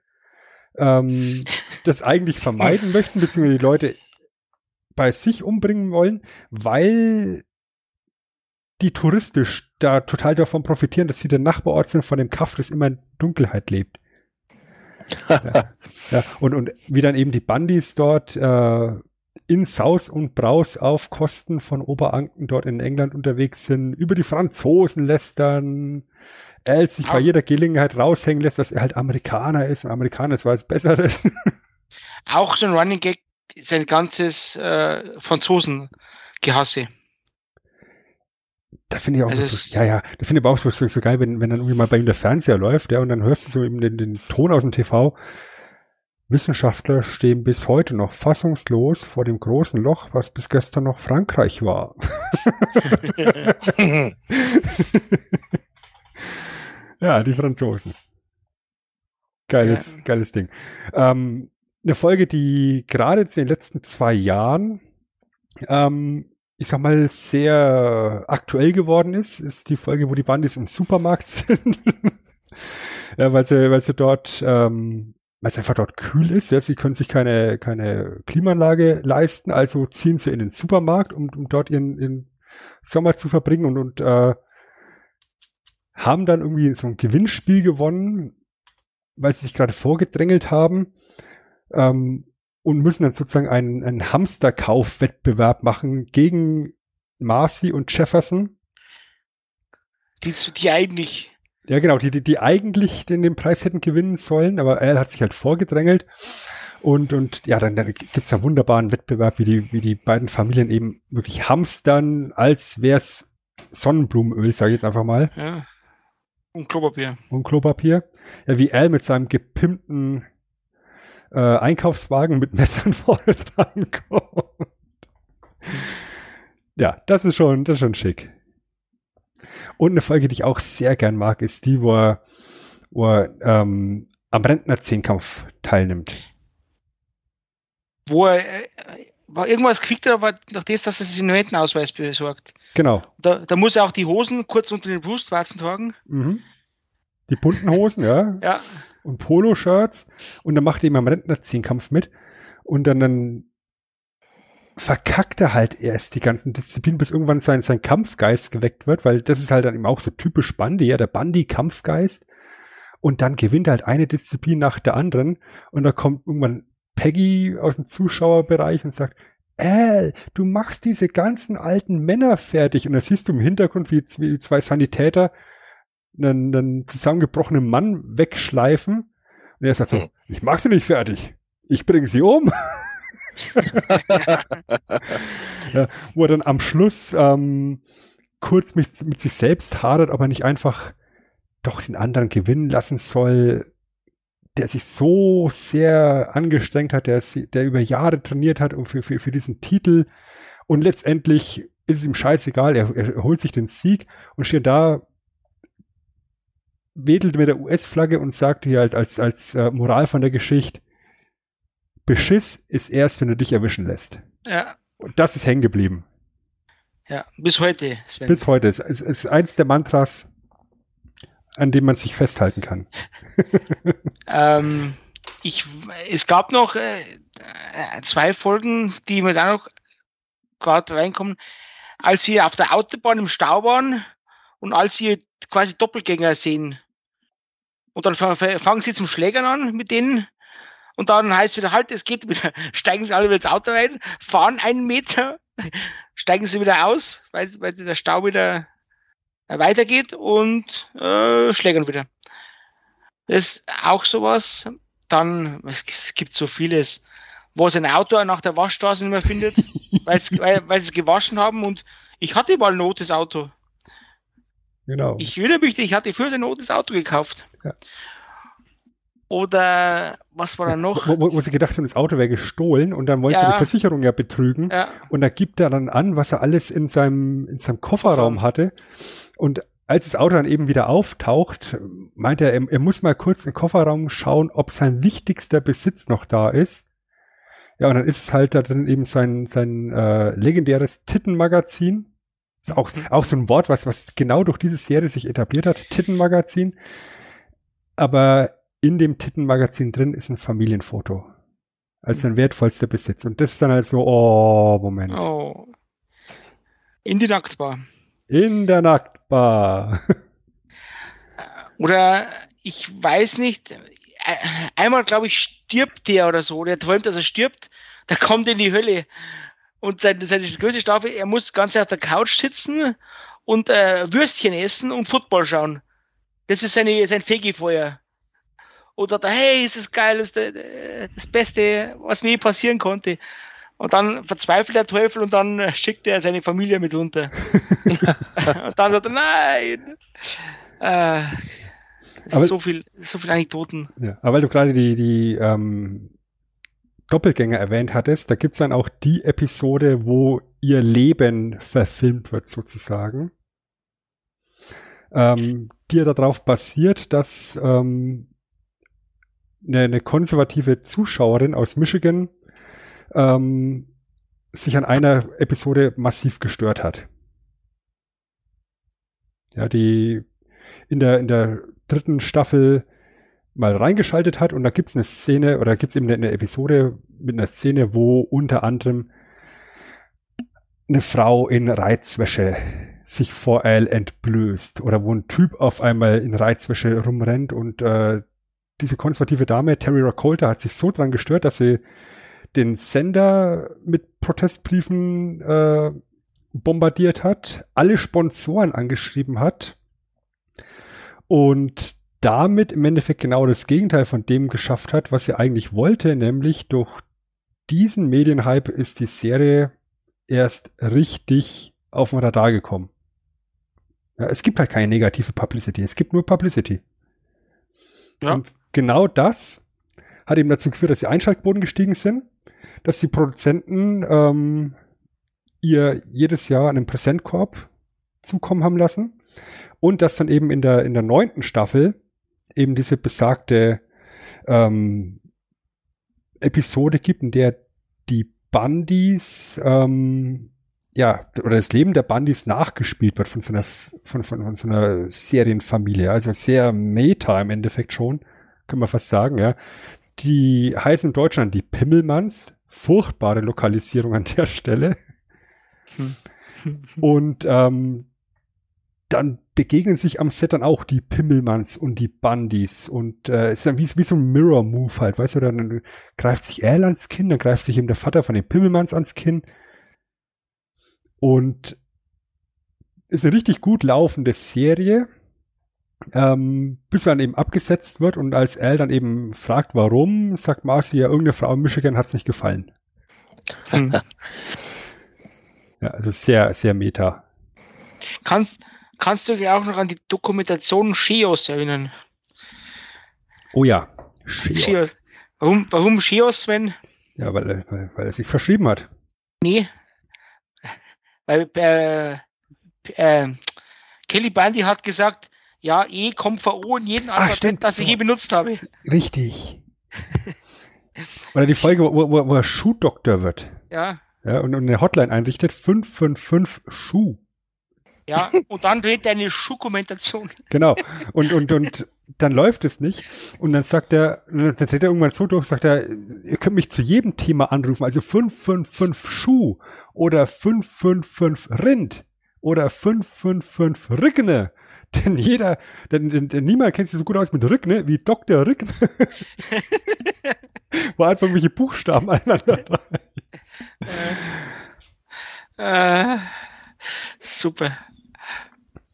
A: ähm, das eigentlich vermeiden möchten, beziehungsweise die Leute bei sich umbringen wollen, weil die touristisch da total davon profitieren, dass sie der Nachbarort sind von dem Kaff, das immer in Dunkelheit lebt. Ja, ja, und, und wie dann eben die Bandys dort äh, in Saus und Braus auf Kosten von Oberanken dort in England unterwegs sind, über die Franzosen lästern, er sich bei
D: Ah.
A: jeder Gelegenheit raushängen lässt, dass er halt Amerikaner ist und Amerikaner ist was Besseres.
D: Auch so ein Running Gag, sein ganzes äh, Franzosen-Gehasse.
A: Da finde ich auch
D: Also
A: so, ja, ja, das finde ich aber auch so, so, so geil, wenn, wenn dann irgendwie mal bei ihm der Fernseher läuft, ja, und dann hörst du so eben den, den Ton aus dem TV Wissenschaftler stehen bis heute noch fassungslos vor dem großen Loch, was bis gestern noch Frankreich war. ja, die Franzosen. Geiles,
D: Ja.
A: geiles Ding. Ähm, eine Folge, die gerade in den letzten zwei Jahren, ähm, ich sag mal, sehr aktuell geworden ist, ist die Folge, wo die Bandits im Supermarkt sind. ja, weil sie, weil sie dort, ähm, weil es einfach dort kühl ist, ja, sie können sich keine, keine Klimaanlage leisten, also ziehen sie in den Supermarkt, um, um dort ihren, ihren Sommer zu verbringen und, und äh, haben dann irgendwie so ein Gewinnspiel gewonnen, weil sie sich gerade vorgedrängelt haben ähm, und müssen dann sozusagen einen, einen Hamsterkaufwettbewerb machen gegen Marcy und Jefferson.
D: Die, die eigentlich,
A: Ja, genau, die, die, die eigentlich den, den Preis hätten gewinnen sollen, aber er hat sich halt vorgedrängelt. Und, und ja, dann, dann gibt's einen wunderbaren Wettbewerb, wie die, wie die beiden Familien eben wirklich hamstern, als wär's Sonnenblumenöl, sage ich jetzt einfach mal.
D: ja. Und Klopapier.
A: und Klopapier. Ja, wie Al mit seinem gepimpten äh, Einkaufswagen mit Messern vorne dran kommt. Ja, das ist schon, das ist schon schick. Und eine Folge, die ich auch sehr gern mag, ist die, wo er, wo er ähm, am Rentner-Zehnkampf teilnimmt.
D: Wo er, äh, war irgendwas kriegt er aber nach das, dass er sich einen Rentenausweis besorgt.
A: Genau.
D: Da, da muss er auch die Hosen kurz unter den Brustwarzen tragen.
A: Mhm. Die bunten Hosen, ja.
D: Ja,
A: und Poloshirts. Und dann macht er eben am Rentnerzehnkampf mit. Und dann, dann verkackt er halt erst die ganzen Disziplinen, bis irgendwann sein, sein Kampfgeist geweckt wird, weil das ist halt dann eben auch so typisch Bandy, ja, der Bandy-Kampfgeist und dann gewinnt er halt eine Disziplin nach der anderen. Und da kommt irgendwann Peggy aus dem Zuschauerbereich und sagt, Al, du machst diese ganzen alten Männer fertig. Und da siehst du im Hintergrund, wie, wie zwei Sanitäter einen, einen zusammengebrochenen Mann wegschleifen. Und er sagt so,
E: Hm.
A: ich mach sie nicht fertig. Ich bringe sie um. ja, wo er dann am Schluss ähm, kurz mit, mit sich selbst hadert, ob er nicht einfach doch den anderen gewinnen lassen soll, der sich so sehr angestrengt hat, der, der über Jahre trainiert hat um für, für, für diesen Titel. Und letztendlich ist es ihm scheißegal, er, er holt sich den Sieg und steht da wedelt mit der US-Flagge und sagt hier halt als, als äh, Moral von der Geschichte, Beschiss ist erst, wenn du dich erwischen lässt.
D: ja,
A: Und das ist hängen geblieben.
D: ja. Bis heute, Sven.
A: Bis heute. Es, es ist eins der Mantras, an dem man sich festhalten kann.
D: Ähm, ich, es gab noch äh, äh, zwei Folgen, die mir da noch gerade reinkommen, als sie auf der Autobahn im Stau waren und als sie quasi Doppelgänger sehen. Und dann fa- fa- fangen sie zum Schlägern an mit denen und dann heißt es wieder, halt, es geht wieder, steigen sie alle wieder ins Auto rein, fahren einen Meter, steigen sie wieder aus, weil, weil der Stau wieder weitergeht und äh, schlägern wieder. Das ist auch sowas. Dann, es, es gibt so vieles, wo sein Auto nach der Waschstraße nicht mehr findet, weil, weil sie es gewaschen haben und ich hatte mal ein rotes Auto.
A: Genau.
D: Ich erinnere mich, ich hatte für ein rotes Auto gekauft.
A: Ja.
D: Oder was war da noch?
A: wo, wo, wo sie gedacht haben, das Auto wäre gestohlen und dann wollen sie
D: Ja.
A: die Versicherung ja betrügen.
D: Ja,
A: Und da gibt er dann an, was er alles in seinem, in seinem Kofferraum hatte. Und als das Auto dann eben wieder auftaucht, meint er, er, er muss mal kurz im Kofferraum schauen, ob sein wichtigster Besitz noch da ist. Ja, und dann ist es halt da drin eben sein, sein äh, legendäres Tittenmagazin. Ist auch, auch so ein Wort, was, was genau durch diese Serie sich etabliert hat. Tittenmagazin. Aber in dem Tittenmagazin drin ist ein Familienfoto. Als sein wertvollster Besitz. Und das ist dann halt so, oh, Moment.
D: oh. In die Nacktbar.
A: In der Nacktbar.
D: Oder ich weiß nicht, äh, einmal glaube ich stirbt der oder so, der träumt, dass er stirbt, der kommt in die Hölle. Und seine, seine größte Strafe, er muss ganz auf der Couch sitzen und äh, Würstchen essen und Football schauen. Das ist seine, sein Fegefeuer. Oder da, hey, ist das geil, ist das, das Beste, was mir je passieren konnte. Und dann verzweifelt der Teufel und dann äh, schickt er seine Familie mit runter. und dann sagt er, nein. Äh,
A: Aber-
D: so viel, so viel Anekdoten.
A: Ja, aber weil du gerade die, die ähm, Doppelgänger erwähnt hattest, da gibt's dann auch die Episode, wo ihr Leben verfilmt wird sozusagen, ähm, die ja darauf basiert, dass ähm, eine, eine konservative Zuschauerin aus Michigan ähm, sich an einer Episode massiv gestört hat. Ja, die in der, in der dritten Staffel mal reingeschaltet hat und da gibt's eine Szene oder gibt's eben eine, Episode mit einer Szene, wo unter anderem eine Frau in Reizwäsche sich vor Al entblößt oder wo ein Typ auf einmal in Reizwäsche rumrennt und äh, diese konservative Dame, Terry Raccolta, hat sich so dran gestört, dass sie den Sender mit Protestbriefen äh, bombardiert hat, alle Sponsoren angeschrieben hat und damit im Endeffekt genau das Gegenteil von dem geschafft hat, was sie eigentlich wollte, nämlich durch diesen Medienhype ist die Serie erst richtig auf den Radar gekommen. Ja, es gibt halt keine negative Publicity, es gibt nur Publicity. Ja. Und genau das hat eben dazu geführt, dass die Einschaltquoten gestiegen sind, dass die Produzenten ähm, ihr jedes Jahr einen Präsentkorb zukommen haben lassen und dass dann eben in der in der neunten Staffel eben diese besagte ähm, Episode gibt, in der die Bundys ähm, ja, oder das Leben der Bundys nachgespielt wird von so einer, von, von, von so einer Serienfamilie. Also sehr meta im Endeffekt schon, kann man fast sagen, ja. Die heißen in Deutschland die Pimmelmanns. Furchtbare Lokalisierung an der Stelle. Hm. Und ähm, dann begegnen sich am Set dann auch die Pimmelmanns und die Bundys und äh, es ist dann wie, wie so ein Mirror-Move halt, weißt du, dann greift sich Al ans Kinn, dann greift sich eben der Vater von den Pimmelmanns ans Kinn und ist eine richtig gut laufende Serie, ähm, bis dann eben abgesetzt wird und als Al dann eben fragt, warum, sagt Marcy, ja, irgendeine Frau in Michigan hat's nicht gefallen. Hm. ja, also sehr, sehr meta.
D: Kannst, kannst du dich auch noch an die Dokumentation Scheos erinnern?
A: Oh ja, Scheos.
D: Warum, warum Scheos, Sven?
A: Ja, weil, weil, weil er sich verschrieben hat.
D: Nee, weil äh, äh, Kelly Bandy hat gesagt, ja, E kommt vor O in jedem
A: Alphabet,
D: das ich je benutzt habe.
A: Richtig. Oder die Folge, wo, wo, wo er Schuhdoktor wird.
D: Ja.
A: Ja, und, und eine Hotline einrichtet, 555 Schuh.
D: Ja, und dann dreht er eine Schuhkommentation.
A: Genau. Und, und, und dann läuft es nicht. Und dann sagt er, dann dreht er irgendwann so durch, sagt er, ihr könnt mich zu jedem Thema anrufen, also 555 Schuh oder 555 Rind oder 555 Rückne. Denn jeder, denn, denn, denn niemand kennt sich so gut aus mit Rückne wie Dr. Rückne. Wo einfach irgendwelche Buchstaben aneinander
D: äh, äh, Super.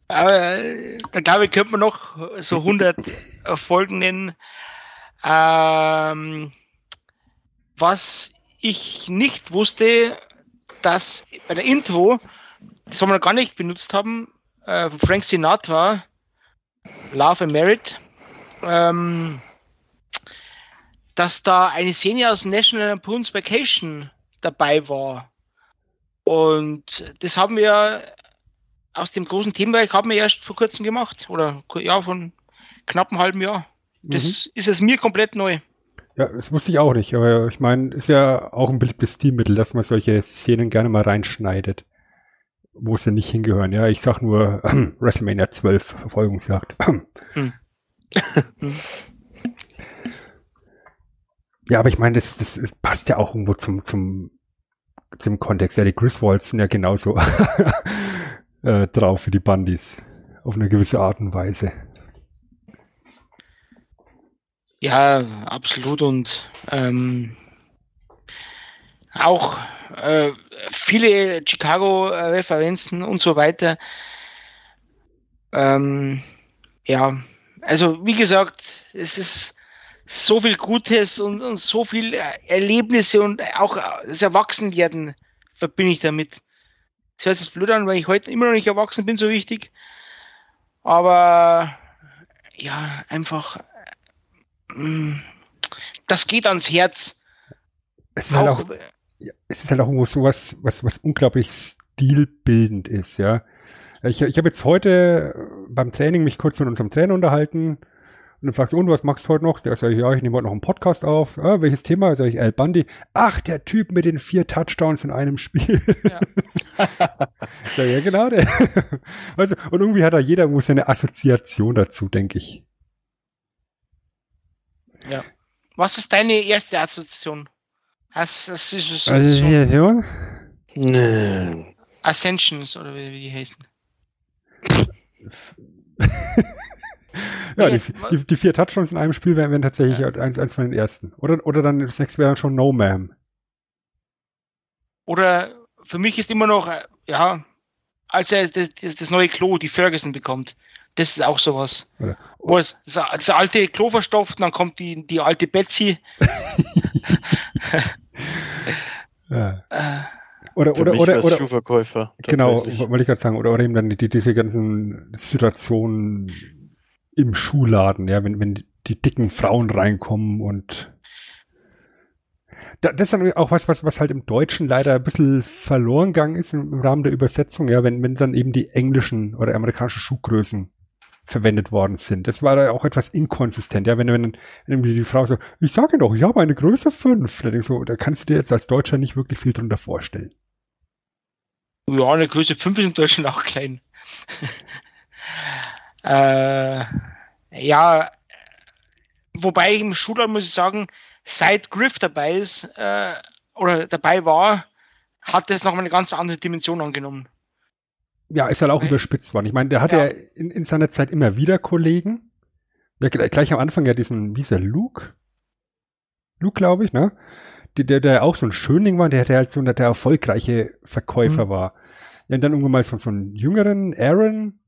D: Aber da glaube ich, könnte man noch so 100 Folgen nennen. Ähm, was ich nicht wusste, dass bei der Intro, das wir noch gar nicht benutzt haben, äh, Frank Sinatra, Love and Merit, ähm, dass da eine Szene aus National Lampoon's Vacation dabei war. Und das haben wir aus dem großen Themenbereich haben wir erst vor kurzem gemacht oder ja, von knapp einem halben Jahr. Das mhm. ist es mir komplett neu.
A: Ja, das wusste ich auch nicht, aber ich meine, ist ja auch ein beliebtes Stilmittel, dass man solche Szenen gerne mal reinschneidet, wo sie nicht hingehören. Ja, ich sag nur äh, WrestleMania 12 Verfolgungsjagd. hm. ja, aber ich meine, das, das, das passt ja auch irgendwo zum, zum, zum Kontext. Ja, die Griswolds sind ja genauso äh, drauf für die Bandis. Auf eine gewisse Art und Weise.
D: Ja, absolut. Und ähm, auch äh, viele Chicago-Referenzen und so weiter. Ähm, ja, also wie gesagt, es ist so viel Gutes und, und so viel Erlebnisse und auch das Erwachsenwerden verbinde ich damit. Das hört sich blöd an, weil ich heute immer noch nicht erwachsen bin, so richtig. Aber ja, einfach, mm, das geht ans Herz.
A: es ist halt auch, ja, es ist halt auch irgendwo sowas, was, was unglaublich stilbildend ist, ja. Ich, ich habe jetzt heute beim Training mich kurz mit unserem Trainer unterhalten und dann fragst du, und was machst du heute noch? Der sagt, ja, ich nehme heute noch einen Podcast auf. Ah, welches Thema? Sag ich, Al Bundy. Ach, der Typ mit den vier Touchdowns in einem Spiel. Ja, ja, ja genau. Der. Also, und irgendwie hat da jeder muss eine Assoziation dazu, denke ich.
D: Ja. Was ist deine erste Assoziation? Das ist so,
A: Assoziation?
D: Ascensions oder wie, wie die heißen.
A: ja, die, die, die, vier Touchdowns in einem Spiel wären, wären tatsächlich ja. eins, eins von den ersten. Oder, oder dann das nächste wäre dann schon No Man.
D: Oder für mich ist immer noch, äh, ja, als er das, das, neue Klo, die Ferguson bekommt. Das ist auch sowas. Oder, Wo es das, das, alte Klo verstopft, dann kommt die, die alte Betsy.
A: ja. Äh, oder, oder, oder, oder,
E: Schuhverkäufer.
A: Genau, wollte ich gerade sagen, oder, oder eben dann die, diese ganzen Situationen im Schuhladen, ja, wenn, wenn die dicken Frauen reinkommen und da, das ist dann auch was, was, was halt im Deutschen leider ein bisschen verloren gegangen ist im, Rahmen der Übersetzung, ja, wenn, wenn dann eben die englischen oder amerikanischen Schuhgrößen verwendet worden sind. Das war da auch etwas inkonsistent, ja, wenn, wenn, wenn die Frau so, ich sage doch, ich habe eine Größe 5, da, so, da kannst du dir jetzt als Deutscher nicht wirklich viel drunter vorstellen.
D: Ja, eine Größe 5 ist in Deutschland auch klein. Äh, ja, wobei im Schulland muss ich sagen, seit Griff dabei ist äh, oder dabei war, hat das nochmal eine ganz andere Dimension angenommen.
A: Ja, ist halt auch okay. überspitzt worden. Ich meine, der hatte ja, ja in, in, seiner Zeit immer wieder Kollegen. Ja, gleich am Anfang ja diesen, wie ist der, Luke? Luke, glaube ich, ne? Die, der, der auch so ein Schönling war, der, der halt so der, der erfolgreiche Verkäufer mhm. war. Ja, und dann irgendwann mal so, so einen jüngeren Aaron,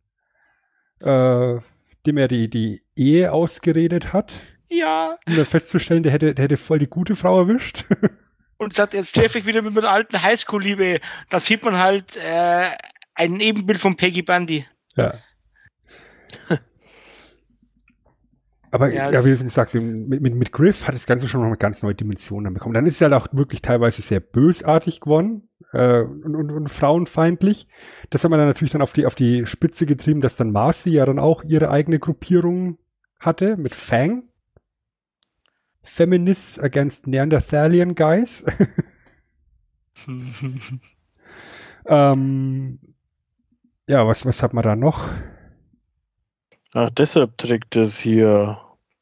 A: äh, dem er die, die Ehe ausgeredet hat.
D: Ja.
A: Um dann festzustellen, der hätte, der hätte voll die gute Frau erwischt.
D: Und sagt, jetzt treffe ich wieder mit meiner alten Highschool-Liebe. Da sieht man halt äh, ein Ebenbild von Peggy Bundy.
A: Ja. Aber ja, ja wie du sagst, mit, mit, mit Griff hat das Ganze schon noch eine ganz neue Dimension dann bekommen. Dann ist es halt auch wirklich teilweise sehr bösartig geworden äh, und, und, und frauenfeindlich. Das hat man dann natürlich dann auf die, auf die Spitze getrieben, dass dann Marcy ja dann auch ihre eigene Gruppierung hatte mit Fang. Feminists against Neanderthalian Guys. ähm, ja, was, was hat man da noch?
E: Ach, deshalb trägt das hier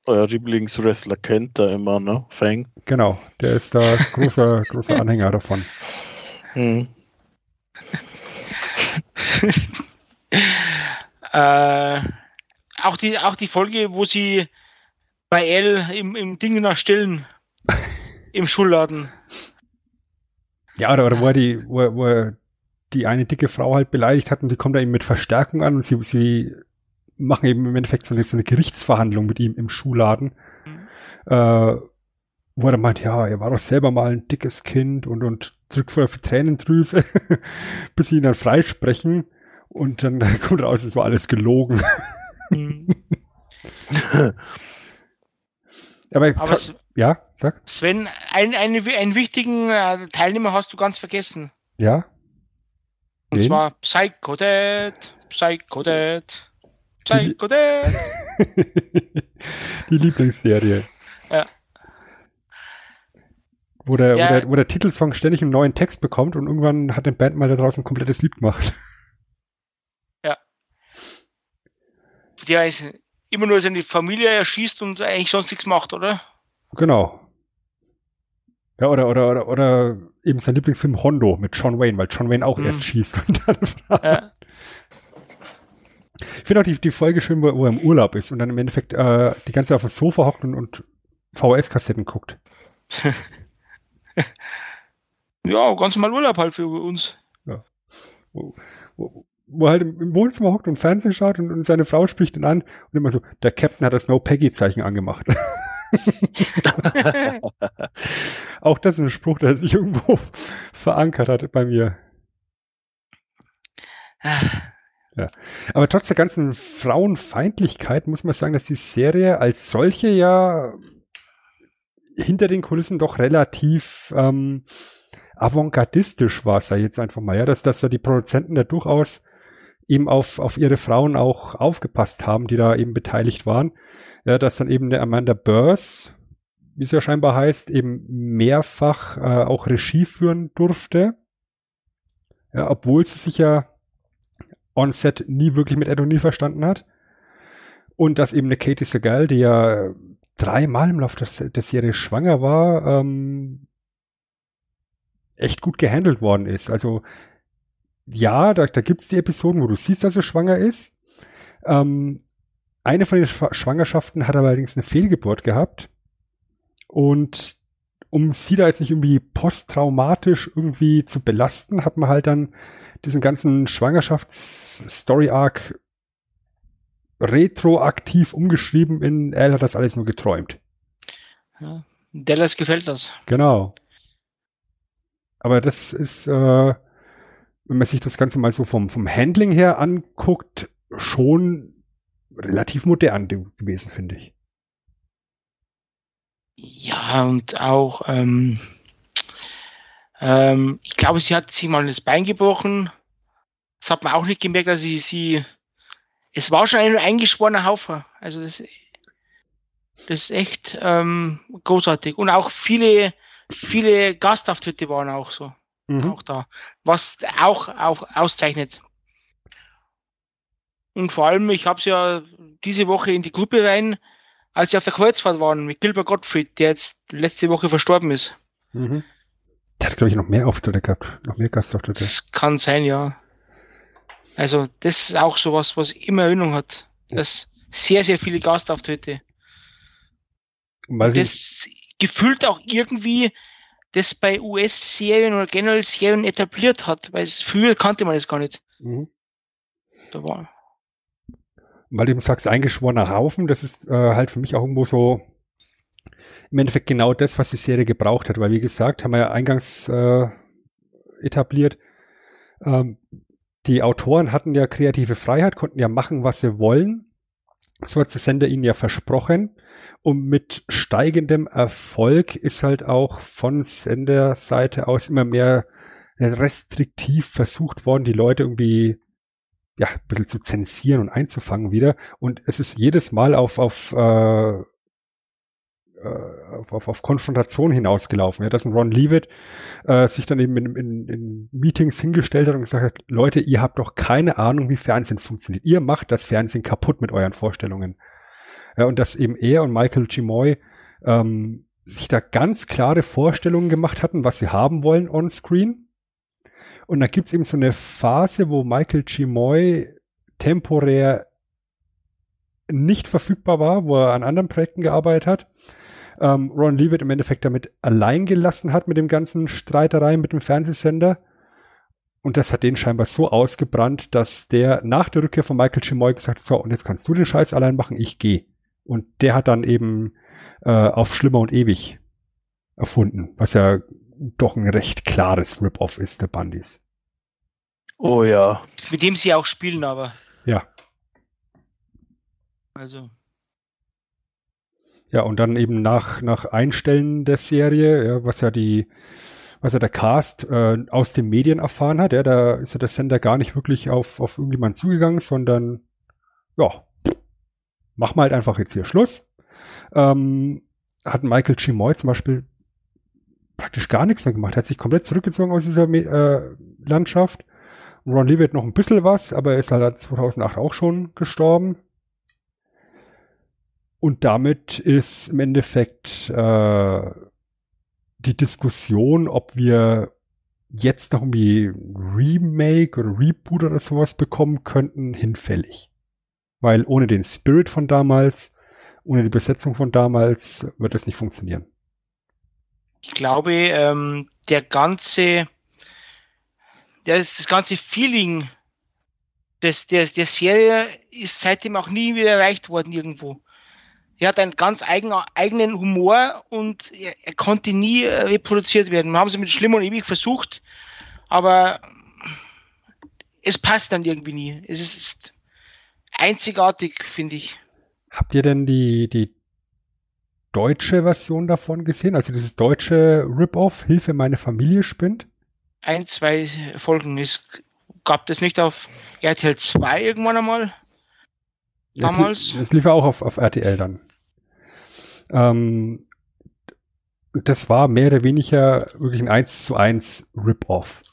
E: euer Lieblingswrestler kennt da immer, ne? Fang.
A: Genau, der ist da großer, großer Anhänger davon. Hm.
D: äh, auch, die, auch die Folge, wo sie bei L im, im Ding nach Stillen im Schulladen.
A: Ja, oder, oder wo er die, wo wo er die eine dicke Frau halt beleidigt hat und die kommt da eben mit Verstärkung an und sie, sie machen eben im Endeffekt so eine, so eine Gerichtsverhandlung mit ihm im Schuhladen. Mhm. Äh, wo er dann meint, ja, er war doch selber mal ein dickes Kind und, und drückt vorher für Tränendrüse, bis sie ihn dann freisprechen und dann kommt raus, es war alles gelogen. Mhm. Aber, Aber ja, sag.
D: Sven, ein, eine, einen wichtigen äh, Teilnehmer hast du ganz vergessen.
A: Ja.
D: Und Wen? zwar Psycho Dad, Psycho Dad.
A: Die Lieblingsserie.
D: Ja.
A: Wo der, ja. wo, der, wo der Titelsong ständig einen neuen Text bekommt und irgendwann hat eine Band mal da draußen ein komplettes Lied gemacht.
D: Ja. Der ist immer nur seine Familie erschießt und eigentlich sonst nichts macht, oder?
A: Genau. Ja, oder, oder, oder, oder eben sein Lieblingsfilm Hondo mit John Wayne, weil John Wayne auch mhm. erst schießt und dann ja. Ich finde auch die, die Folge schön, wo, er im Urlaub ist und dann im Endeffekt äh, die ganze Zeit auf dem Sofa hockt und, und VHS-Kassetten guckt.
D: ja, ganz normal Urlaub halt für uns.
A: Ja. Wo, wo, wo er halt im Wohnzimmer hockt und Fernsehen schaut und, und seine Frau spricht ihn an und immer so, der Captain hat das No Peggy-Zeichen angemacht. Auch das ist ein Spruch, der sich irgendwo verankert hat bei mir. Ja. Aber trotz der ganzen Frauenfeindlichkeit muss man sagen, dass die Serie als solche ja hinter den Kulissen doch relativ ähm, avantgardistisch war, sei jetzt einfach mal, ja, dass, dass da die Produzenten da durchaus eben auf, auf ihre Frauen auch aufgepasst haben, die da eben beteiligt waren. Ja, dass dann eben der Amanda Burrs, wie es ja scheinbar heißt, eben mehrfach äh, auch Regie führen durfte. Ja, obwohl sie sich ja on set nie wirklich mit Ed verstanden hat. Und dass eben eine Katie Segal, die ja dreimal im Laufe der, Serie schwanger war, ähm, echt gut gehandelt worden ist. Also ja, da, da gibt es die Episoden, wo du siehst, dass sie schwanger ist. Ähm, eine von den Schwangerschaften hat allerdings eine Fehlgeburt gehabt. Und um sie da jetzt nicht irgendwie posttraumatisch irgendwie zu belasten, hat man halt dann diesen ganzen Schwangerschafts-Story-Arc retroaktiv umgeschrieben in er hat das alles nur geträumt.
D: Ja, Dallas gefällt das.
A: Genau. Aber das ist, äh, wenn man sich das Ganze mal so vom, vom Handling her anguckt, schon relativ modern gewesen, finde ich.
D: Ja, und auch, ähm, ähm, ich glaube, sie hat sich mal das Bein gebrochen. Das hat man auch nicht gemerkt, dass sie, sie, es war schon ein eingeschworener Haufen. Also das, das ist echt ähm, großartig. Und auch viele, viele Gastauftritte waren auch so. Mhm. Auch da. Was auch, auch auszeichnet. Und vor allem, ich habe es ja diese Woche in die Gruppe rein, als sie auf der Kreuzfahrt waren mit Gilbert Gottfried, der jetzt letzte Woche verstorben ist.
A: Mhm. Der hat, glaube ich, noch mehr Auftritte gehabt, noch mehr Gastauftritte.
D: Das kann sein, ja. Also, das ist auch sowas, was immer Erinnerung hat. Das sehr, sehr viele Gastauftritte. Weil das gefühlt auch irgendwie das bei US-Serien oder generell Serien etabliert hat, weil früher kannte man das gar nicht. Mhm.
A: Da war, weil du eben sagst, eingeschworener Haufen, das ist äh, halt für mich auch irgendwo so im Endeffekt genau das, was die Serie gebraucht hat, weil wie gesagt, haben wir ja eingangs äh, etabliert, ähm, die Autoren hatten ja kreative Freiheit, konnten ja machen, was sie wollen. So hat der Sender ihnen ja versprochen. Und mit steigendem Erfolg ist halt auch von Senderseite aus immer mehr restriktiv versucht worden, die Leute irgendwie ja, ein bisschen zu zensieren und einzufangen wieder. Und es ist jedes Mal auf, auf, äh, äh auf, auf, Konfrontation hinausgelaufen. Ja, dass ein Ron Leavitt äh, sich dann eben in, in, in Meetings hingestellt hat und gesagt hat, Leute, ihr habt doch keine Ahnung, wie Fernsehen funktioniert. Ihr macht das Fernsehen kaputt mit euren Vorstellungen. Ja, und dass eben er und Michael Chimoy ähm, sich da ganz klare Vorstellungen gemacht hatten, was sie haben wollen on screen und da gibt's eben so eine Phase, wo Michael Chimoy temporär nicht verfügbar war, wo er an anderen Projekten gearbeitet hat. Ähm, Ron Leavitt im Endeffekt damit allein gelassen hat mit dem ganzen Streitereien mit dem Fernsehsender. Und das hat den scheinbar so ausgebrannt, dass der nach der Rückkehr von Michael Chimoy gesagt hat, so, und jetzt kannst du den Scheiß allein machen, ich gehe. Und der hat dann eben äh, auf Schlimmer und Ewig erfunden, was ja doch ein recht klares Rip-Off ist, der Bundys.
E: Oh ja.
D: Mit dem sie auch spielen, aber.
A: Ja.
D: Also.
A: Ja, und dann eben nach, nach Einstellen der Serie, ja, was ja die, was ja der Cast äh, aus den Medien erfahren hat, ja, da ist ja der Sender gar nicht wirklich auf, auf irgendjemanden zugegangen, sondern ja, mach mal halt einfach jetzt hier Schluss. Ähm, hat Michael Chimoy zum Beispiel praktisch gar nichts mehr gemacht. Er hat sich komplett zurückgezogen aus dieser äh, Landschaft. Ron Leavitt noch ein bisschen was, aber er ist halt 2008 auch schon gestorben. Und damit ist im Endeffekt äh, die Diskussion, ob wir jetzt noch irgendwie Remake oder Reboot oder sowas bekommen könnten, hinfällig. Weil ohne den Spirit von damals, ohne die Besetzung von damals, wird das nicht funktionieren.
D: Ich glaube, ähm, der ganze, das, das ganze Feeling des, der, der Serie ist seitdem auch nie wieder erreicht worden irgendwo. Er hat einen ganz eigen, eigenen Humor und er, er, konnte nie äh, reproduziert werden. Wir haben es mit Schlimm und Ewig versucht, aber es passt dann irgendwie nie. Es ist einzigartig, finde ich.
A: Habt ihr denn die, die deutsche Version davon gesehen? Also dieses deutsche Rip-Off, Hilfe, meine Familie spinnt?
D: Ein, zwei Folgen. Es gab das nicht auf RTL 2 irgendwann einmal? Damals?
A: Es, es lief ja auch auf, auf RTL dann. Ähm, das war mehr oder weniger wirklich ein 1 zu 1 Rip-Off.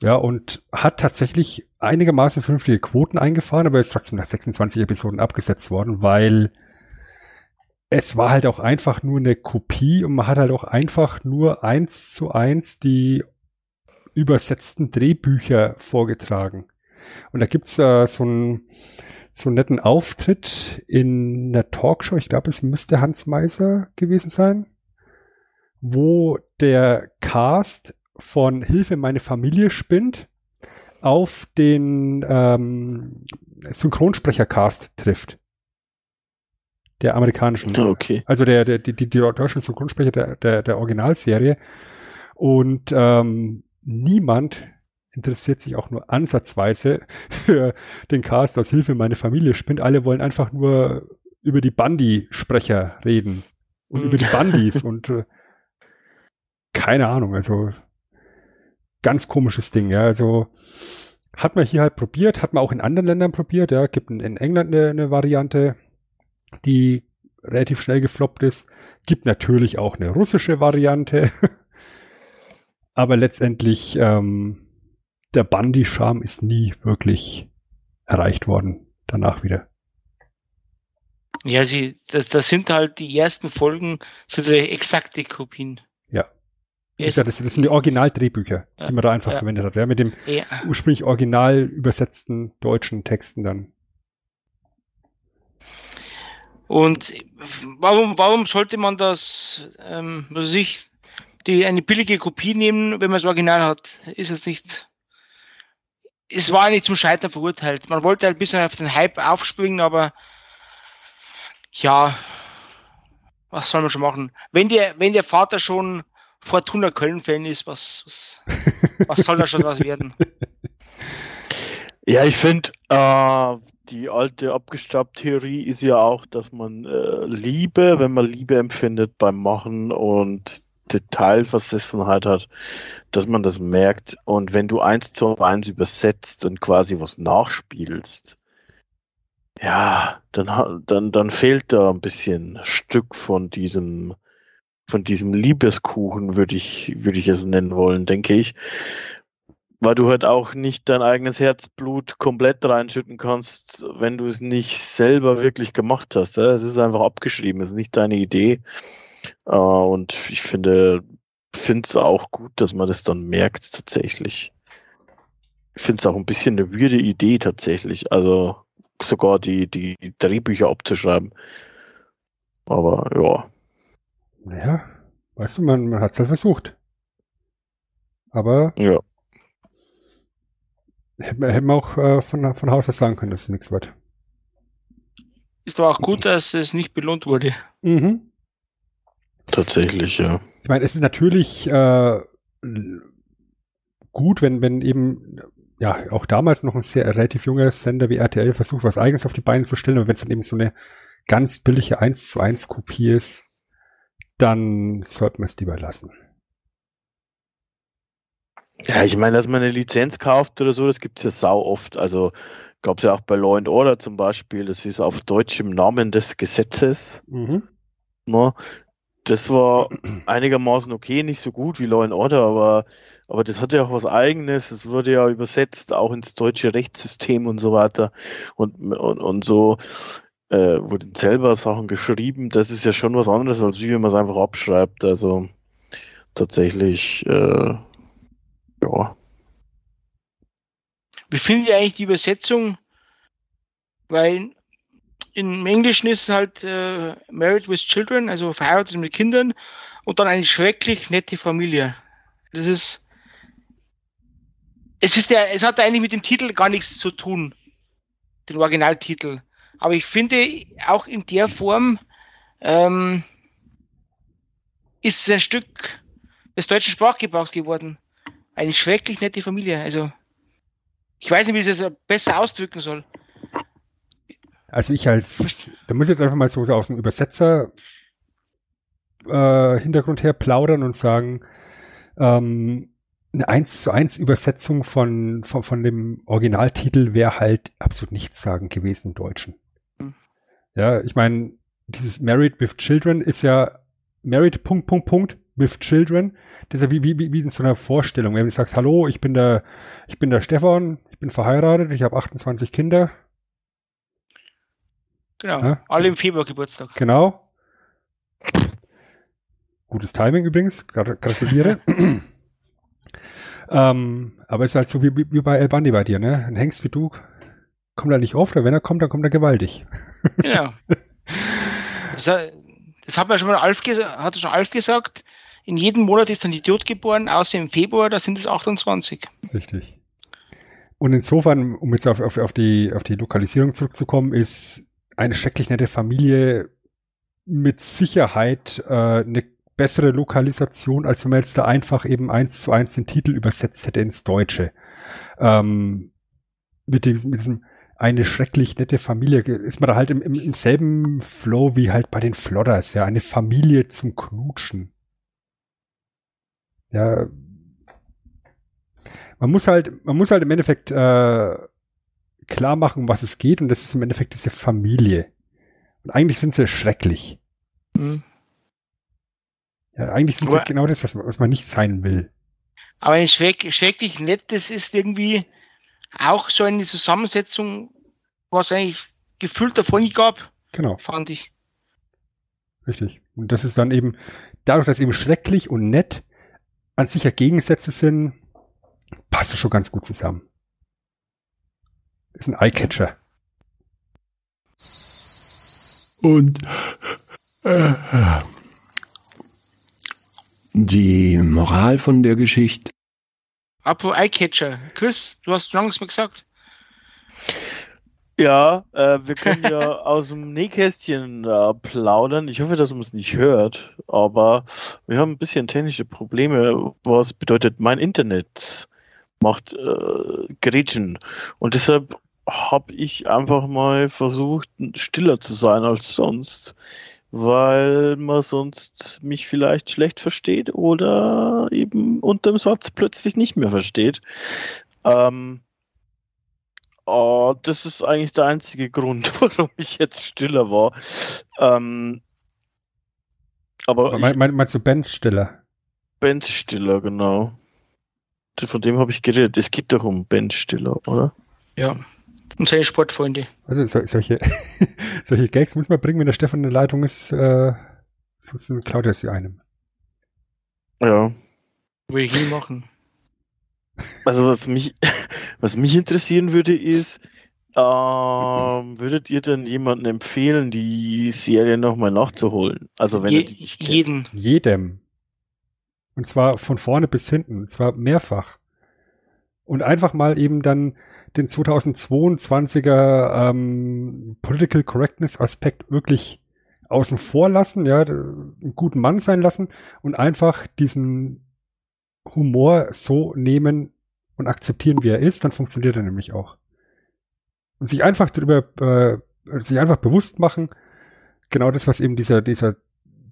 A: Ja, und hat tatsächlich einigermaßen vernünftige Quoten eingefahren, aber ist trotzdem nach 26 Episoden abgesetzt worden, weil es war halt auch einfach nur eine Kopie und man hat halt auch einfach nur eins zu eins die übersetzten Drehbücher vorgetragen. Und da gibt's äh, so einen so einen netten Auftritt in einer Talkshow, ich glaube, es müsste Hans Meiser gewesen sein, wo der Cast von Hilfe meine Familie spinnt auf den ähm, Synchronsprecher-Cast trifft. Der amerikanischen.
C: Okay.
A: Also der, der, die, die, die deutschen Synchronsprecher der, der, der Originalserie. Und ähm, niemand interessiert sich auch nur ansatzweise für den Cast aus Hilfe meine Familie spinnt. Alle wollen einfach nur über die Bandy-Sprecher reden und über die Bandys und äh, keine Ahnung, also ganz komisches Ding, ja. Also hat man hier halt probiert, hat man auch in anderen Ländern probiert, ja. Gibt in, in England eine, eine Variante, die relativ schnell gefloppt ist. Gibt natürlich auch eine russische Variante. Aber letztendlich, ähm, der Bandy-Charme ist nie wirklich erreicht worden. Danach wieder.
D: Ja, sie, das, das sind halt die ersten Folgen so der exakte Kopien.
A: Ja. Wie gesagt, das, das sind die Originaldrehbücher,
D: Ja.
A: die man da einfach
D: Ja.
A: verwendet hat. Ja, mit dem
D: Ja.
A: ursprünglich original übersetzten deutschen Texten dann.
D: Und warum, warum sollte man das, ähm, was weiß ich, die, eine billige Kopie nehmen, wenn man das Original hat? Ist es nicht. Es war nicht zum Scheitern verurteilt. Man wollte halt ein bisschen auf den Hype aufspringen, aber ja, was soll man schon machen? Wenn der, wenn der Vater schon Fortuna Köln-Fan ist, was, was, was soll da schon was werden?
C: Ja, ich finde, äh, die alte Abgestab-Theorie ist ja auch, dass man äh, Liebe, wenn man Liebe empfindet beim Machen und Detailversessenheit hat, dass man das merkt. Und wenn du eins zu eins übersetzt und quasi was nachspielst, ja, dann, dann, dann fehlt da ein bisschen Stück von diesem, von diesem Liebeskuchen, würde ich, würde ich es nennen wollen, denke ich weil du halt auch nicht dein eigenes Herzblut komplett reinschütten kannst, wenn du es nicht selber wirklich gemacht hast. Es ist einfach abgeschrieben, es ist nicht deine Idee. Äh, Und ich finde, finde es auch gut, dass man das dann merkt tatsächlich. Ich finde es auch ein bisschen eine weirde Idee tatsächlich. Also sogar die, die Drehbücher abzuschreiben. Aber ja.
A: Naja, weißt du, man, man hat es halt versucht. Aber
C: Ja.
A: hätte man, hätte man auch äh, von, von Haus aus sagen können, dass es nichts wird.
D: Ist aber auch gut, dass es nicht belohnt wurde.
A: Mhm.
C: Tatsächlich, ja.
A: Ich meine, es ist natürlich äh, gut, wenn, wenn eben, ja, auch damals noch ein sehr relativ junger Sender wie RTL versucht, was eigenes auf die Beine zu stellen, aber wenn es dann eben so eine ganz billige 1 zu 1 Kopie ist, dann sollte man es lieber lassen.
C: Ja, ich meine, dass man eine Lizenz kauft oder so, das gibt's ja sau oft. Also gab's ja auch bei Law and Order zum Beispiel, das ist auf Deutsch im Namen des Gesetzes.
A: Mhm.
C: Ne? Das war einigermaßen okay, nicht so gut wie Law and Order, aber, aber das hatte ja auch was Eigenes. Es wurde ja übersetzt auch ins deutsche Rechtssystem und so weiter. Und, und, und so äh, wurden selber Sachen geschrieben. Das ist ja schon was anderes, als wie wenn man es einfach abschreibt. Also tatsächlich, äh, ja.
D: Wie findet ihr eigentlich die Übersetzung? Weil im Englischen ist es halt äh, Married with Children, also verheiratet mit Kindern und dann eine schrecklich nette Familie. Das ist es ist der, es hat eigentlich mit dem Titel gar nichts zu tun, den Originaltitel. Aber ich finde auch in der Form ähm, ist es ein Stück des deutschen Sprachgebrauchs geworden. Eine schrecklich nette Familie. Also ich weiß nicht, wie ich es besser ausdrücken soll.
A: Also ich als, da muss ich jetzt einfach mal so, aus dem Übersetzer äh, Hintergrund her plaudern und sagen, ähm, eine 1 zu 1 Übersetzung von, von, von dem Originaltitel wäre halt absolut nichts sagen gewesen im Deutschen.
D: Hm.
A: Ja, ich meine, dieses Married with Children ist ja Married Punkt, Punkt, Punkt with Children. Das ist ja wie, wie, wie in so einer Vorstellung. Wenn du sagst, hallo, ich bin der, ich bin der Stefan, ich bin verheiratet, ich habe 28 Kinder.
D: Genau.
A: Ja.
D: Alle im Februar Geburtstag.
A: Genau. Gutes Timing übrigens, Gra- gratuliere. ähm, aber es ist halt so wie, wie bei El Bandi bei dir, ne? Ein Hengst wie du kommt da nicht oft, oder wenn er kommt, dann kommt er gewaltig.
D: Genau. Das, hat- das hat mir schon mal Alf, hat schon Alf gesagt. In jedem Monat ist ein Idiot geboren, außer im Februar, da sind es 28.
A: Richtig. Und insofern, um jetzt auf, auf, auf, die, auf die Lokalisierung zurückzukommen, ist eine schrecklich nette Familie mit Sicherheit äh, eine bessere Lokalisation, als wenn man jetzt da einfach eben eins zu eins den Titel übersetzt hätte ins Deutsche. Ähm, mit, diesem, mit diesem eine schrecklich nette Familie ist man da halt im, im, im selben Flow wie halt bei den Flodders, ja, eine Familie zum Knutschen. Ja, man muss halt, man muss halt im Endeffekt äh, klar machen, um was es geht, und das ist im Endeffekt diese Familie. Und eigentlich sind sie schrecklich.
D: Hm.
A: Ja, eigentlich sind
D: Aber-
A: sie genau das, was, man nicht sein will.
D: Aber ein schreck, schrecklich nett, das ist irgendwie auch so eine Zusammensetzung, was eigentlich gefühlt davon nie gab,
A: Genau,
D: fand ich.
A: richtig. Und das ist dann eben, dadurch, dass eben schrecklich und nett an sich ja Gegensätze sind, passt es schon ganz gut zusammen. Ist ein Eyecatcher.
B: Und äh, die Moral von der Geschichte.
D: Apropos Eyecatcher. Chris, du hast schon mal gesagt.
C: Ja, äh, wir können ja aus dem Nähkästchen äh, plaudern. Ich hoffe, dass man es nicht hört, aber wir haben ein bisschen technische Probleme, was bedeutet, mein Internet macht äh, Gretchen. Und deshalb habe ich einfach mal versucht, stiller zu sein als sonst, weil man sonst mich vielleicht schlecht versteht oder eben unterm Satz plötzlich nicht mehr versteht. Ähm, Oh, das ist eigentlich der einzige Grund, warum ich jetzt stiller war. Ähm, aber ich
A: Mein, mein, meinst du Ben Stiller?
C: Ben Stiller, genau. Von dem habe ich geredet. Es geht doch um Ben Stiller, oder?
D: Ja. Und seine Sportfreunde.
A: Also so, solche, solche Gags muss man bringen, wenn der Stefan in der Leitung ist, äh, sonst klaut er sie einem.
C: Ja.
D: Würde ich nie machen.
C: Also was mich, was mich interessieren würde, ist, ähm, würdet ihr denn jemanden empfehlen, die Serie nochmal nachzuholen? Also wenn
D: Je,
C: die nicht kennt.
D: jeden.
A: Jedem. Und zwar von vorne bis hinten. Und zwar mehrfach. Und einfach mal eben dann den 2022er ähm, Political Correctness Aspekt wirklich außen vor lassen, ja, einen guten Mann sein lassen und einfach diesen Humor so nehmen und akzeptieren, wie er ist, dann funktioniert er nämlich auch. Und sich einfach darüber, äh, sich einfach bewusst machen, genau das, was eben dieser, dieser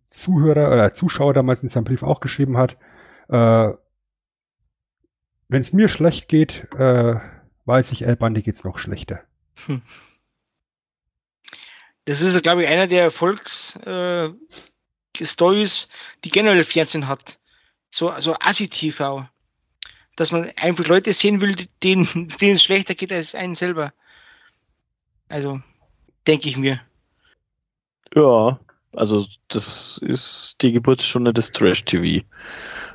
A: Zuhörer oder Zuschauer damals in seinem Brief auch geschrieben hat, äh, wenn es mir schlecht geht, äh, weiß ich, El Bandi geht's noch schlechter.
D: Das ist, glaube ich, einer der Erfolgs-Stories, äh, Stories, die generell Fernsehen hat. So, also Assi-TV. Dass man einfach Leute sehen will, denen, denen es schlechter geht als einen selber. Also, denke ich mir.
C: Ja, also das ist die Geburtsstunde des Trash-TV.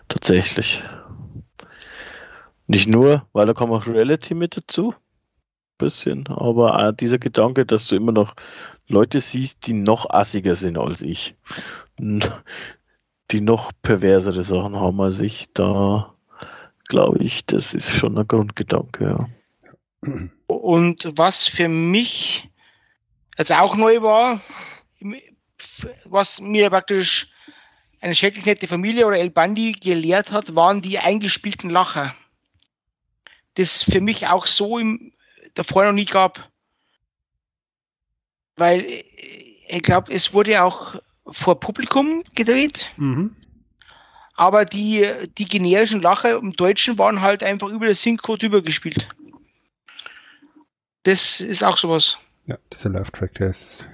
C: Tatsächlich. Nicht nur, weil da kommt auch Reality mit dazu. Bisschen, aber auch dieser Gedanke, dass du immer noch Leute siehst, die noch assiger sind als ich. Die noch perversere Sachen haben als ich, da glaube ich, das ist schon ein Grundgedanke, ja.
D: Und was für mich jetzt auch neu war, was mir praktisch eine schrecklich nette Familie oder El Bandi gelehrt hat, waren die eingespielten Lacher. Das für mich auch so im, davor noch nie gab. Weil ich glaube, es wurde auch vor Publikum gedreht,
A: Mhm.
D: aber die, die generischen Lacher im Deutschen waren halt einfach über das Synchro drüber gespielt. Das ist auch sowas.
A: Ja, dieser Live-Track, der ist.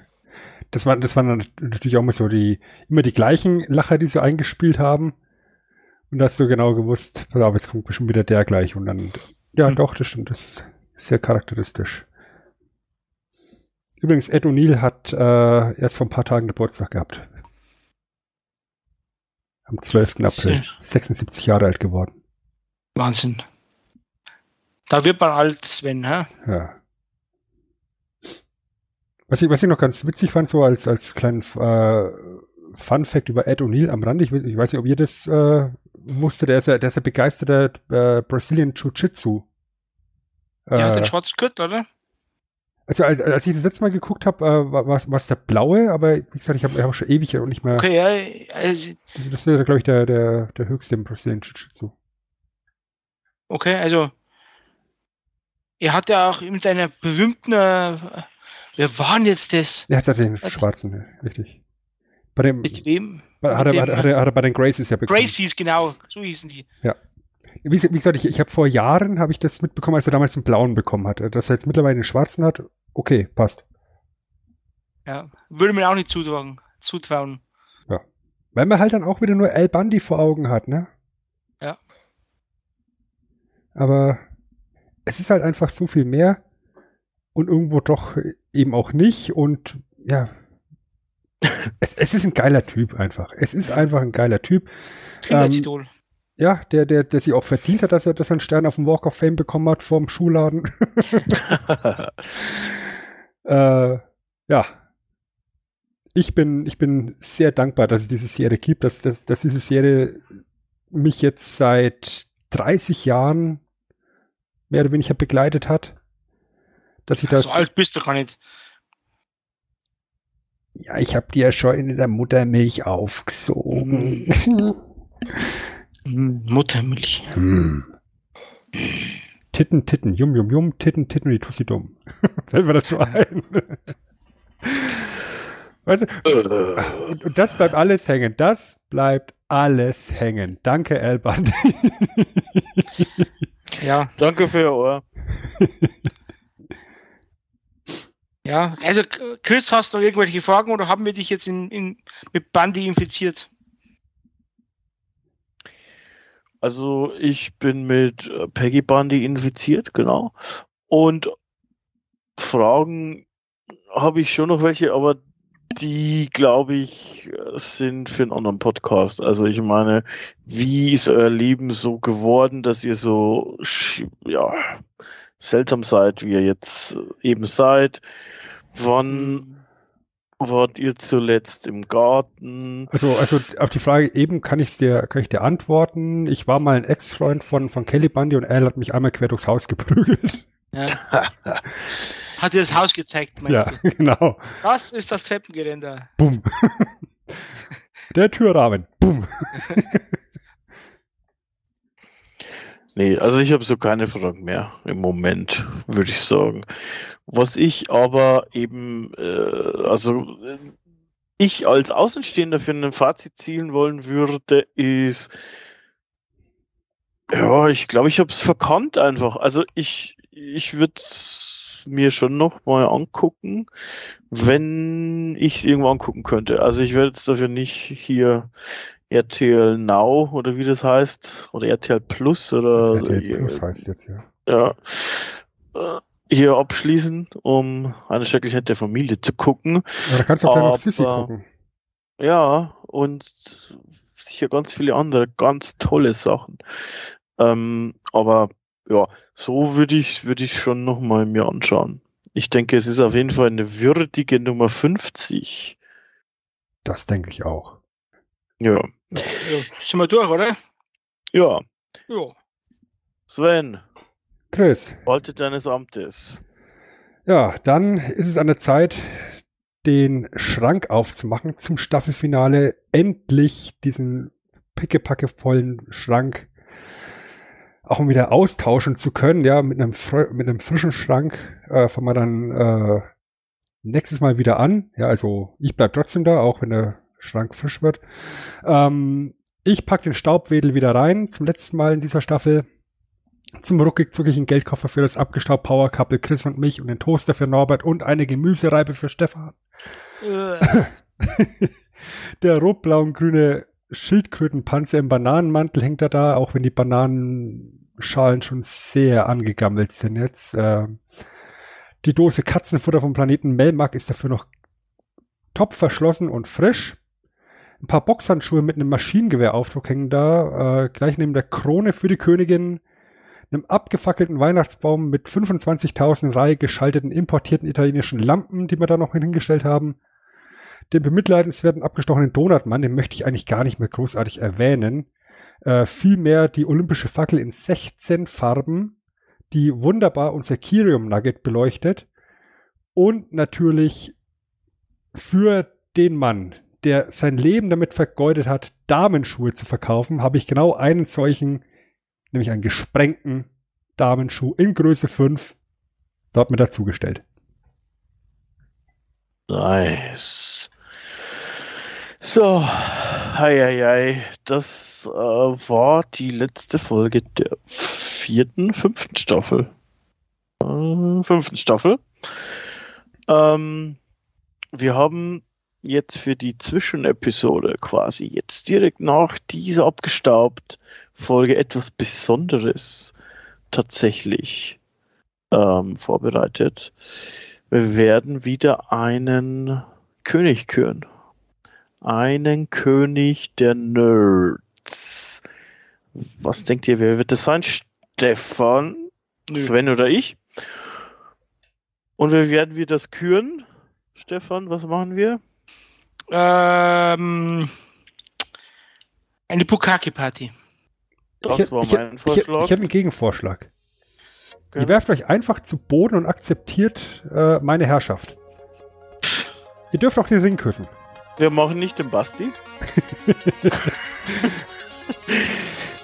A: Das waren, das waren natürlich auch immer so die, immer die gleichen Lacher, die sie eingespielt haben. Und da hast du genau gewusst, pass auf, jetzt kommt bestimmt wieder der gleich. Und dann, ja,
D: Mhm.
A: doch, das stimmt, das ist sehr charakteristisch. Übrigens, Ed O'Neill hat äh, erst vor ein paar Tagen Geburtstag gehabt. Am 12. April.
D: Schön.
A: 76 Jahre alt geworden.
D: Wahnsinn. Da wird man alt, Sven, hä?
A: Ja. Was ich, was ich noch ganz witzig fand, so als, als kleinen äh, Fun Fact über Ed O'Neill am Rande, ich, ich weiß nicht, ob ihr das äh, wusstet, der ist ja, der ist ja begeisterter äh, Brazilian Jiu-Jitsu.
D: Der hat
A: Äh,
D: den schwarzen Gürtel, oder?
A: also als, als ich das letzte Mal geguckt habe, äh, war es der blaue, aber wie gesagt, ich habe hab schon ewig und nicht mehr.
D: Okay, ja, also,
A: Das, das wäre, glaube ich, der, der, der höchste im Brazilian Jiu-Jitsu.
D: okay, also er hat ja auch mit seiner berühmten, äh, wer war denn jetzt das?
A: Er hat den schwarzen, ja, richtig. Bei dem,
D: Mit wem?
A: bei, hat, er,
D: mit
A: hat,
D: dem-
A: er, hat, er, hat er bei den Gracies ja bekommen.
D: Gracies, genau, so hießen die.
A: Wie, wie gesagt, ich, ich habe vor Jahren habe ich das mitbekommen, als er damals den blauen bekommen hat. Dass er jetzt mittlerweile den schwarzen hat, okay, passt.
D: Ja, würde man auch nicht zutrauen. zutrauen.
A: Weil man halt dann auch wieder nur Al Bundy vor Augen hat, ne?
D: Ja.
A: Aber es ist halt einfach so viel mehr und irgendwo doch eben auch nicht und ja. Es, es ist ein geiler Typ einfach. Es ist einfach ein geiler Typ.
D: Kindheitsidol.
A: Ja, der, der, der sich auch verdient hat, dass er, dass er einen Stern auf dem Walk of Fame bekommen hat vom Schuhladen. äh, ja. Ich bin, ich bin sehr dankbar, dass es diese Serie gibt, dass, dass, dass diese Serie mich jetzt seit 30 Jahren mehr oder weniger begleitet hat. Dass ich das.
D: so alt bist du gar nicht.
A: Ja, ich habe die ja schon in der Muttermilch aufgesogen.
D: Hm, Muttermilch.
A: Hm. Titten, Titten, Jum, Jum, Jum, Titten, Titten, die Tussi dumm. Fällt mir dazu ein. weißt du, und, und das bleibt alles hängen. Das bleibt alles hängen. Danke, Al Bundy.
D: Ja,
C: Danke für Ihr Ohr.
D: Ja. Also, Chris, hast du noch irgendwelche Fragen oder haben wir dich jetzt in, in, mit Bandy infiziert?
C: Also ich bin mit äh, Peggy Bundy infiziert, genau. Und Fragen habe ich schon noch welche, aber die, glaube ich, sind für einen anderen Podcast. Also ich meine, wie ist euer Leben so geworden, dass ihr so ja, seltsam seid, wie ihr jetzt eben seid? Wann wart ihr zuletzt im Garten?
A: Also, also auf die Frage eben kann ich dir, kann ich dir antworten. Ich war mal ein Ex-Freund von, von Kelly Bundy und Al hat mich einmal quer durchs Haus geprügelt.
D: Ja. Hat dir das Haus gezeigt, meinst
A: Ja,
D: du?
A: genau.
D: Das ist das Treppengeländer.
A: Bumm. Der Türrahmen. Bumm.
C: Nee, also ich habe so keine Fragen mehr im Moment, würde ich sagen. Was ich aber eben, äh, also äh, ich als Außenstehender für ein Fazit zielen wollen würde, ist, ja, ich glaube, ich habe es verkannt einfach. Also ich, ich würde es mir schon noch mal angucken, wenn ich es irgendwo angucken könnte. Also ich werde jetzt dafür nicht hier RTL Now oder wie das heißt, oder RTL Plus oder
A: RTL Plus heißt jetzt, ja.
C: ja, äh, hier abschließen, um eine Schrecklichkeit der Familie zu gucken.
A: Aber da kannst du auch gleich noch
C: Aber-
A: Sissy gucken.
C: Ja, und sicher ganz viele andere ganz tolle Sachen. Ähm, aber ja, so würde ich würde ich schon noch mal mir anschauen. Ich denke, es ist auf jeden Fall eine würdige Nummer 50.
A: Das denke ich auch.
C: Ja.
D: Ja, sind wir durch, oder?
C: Ja.
D: Ja.
C: Sven,
A: Chris,
C: walte deines Amtes.
A: ja, dann ist es an der Zeit, den Schrank aufzumachen zum Staffelfinale. Endlich diesen pickepackevollen Schrank auch mal wieder austauschen zu können, ja, mit einem, mit einem frischen Schrank äh, fangen wir dann äh, nächstes Mal wieder an. Ja, also ich bleib trotzdem da, auch wenn der Schrank frisch wird. Ähm, ich pack den Staubwedel wieder rein, zum letzten Mal in dieser Staffel. Zum ruckig zuckigen Geldkoffer für das abgestaubt Power Couple Chris und mich und den Toaster für Norbert und eine Gemüsereibe für Stefan.
D: Äh,
A: Der rot-blau und grüne Schildkrötenpanzer im Bananenmantel hängt er da, auch wenn die Bananenschalen schon sehr angegammelt sind jetzt. Äh, die Dose Katzenfutter vom Planeten Melmark ist dafür noch top verschlossen und frisch. Ein paar Boxhandschuhe mit einem Maschinengewehr-Aufdruck hängen da, äh, gleich neben der Krone für die Königin, einem abgefackelten Weihnachtsbaum mit 25.000 in Reihe geschalteten importierten italienischen Lampen, die wir da noch hingestellt haben. Den bemitleidenswerten abgestochenen Donutmann, den möchte ich eigentlich gar nicht mehr großartig erwähnen. Äh, vielmehr die olympische Fackel in 16 Farben, die wunderbar unser Kirium Nugget beleuchtet. Und natürlich für den Mann, der sein Leben damit vergeudet hat, Damenschuhe zu verkaufen, habe ich genau einen solchen, nämlich einen gesprengten Damenschuh in Größe 5 dort mit dazugestellt.
C: Nice. So, hei, hei, hei. das äh, war die letzte Folge der vierten, fünften Staffel. Äh, fünften Staffel. Ähm, wir haben jetzt für die Zwischenepisode quasi jetzt direkt nach dieser abgestaubt Folge etwas Besonderes tatsächlich ähm, vorbereitet. Wir werden wieder einen König küren. Einen König der Nerds. Was denkt ihr, wer wird das sein? Stefan, Sven oder ich? Und wie werden wir das küren? Stefan, was machen wir?
D: Ähm, eine Bukake-Party.
C: Das
A: ich,
C: war
A: ich,
C: mein
A: ich,
C: Vorschlag.
A: Ich, ich habe einen Gegenvorschlag.
C: Okay.
A: Ihr werft euch einfach zu Boden und akzeptiert äh, meine Herrschaft. Ihr dürft auch den Ring küssen.
C: Wir machen nicht den Basti.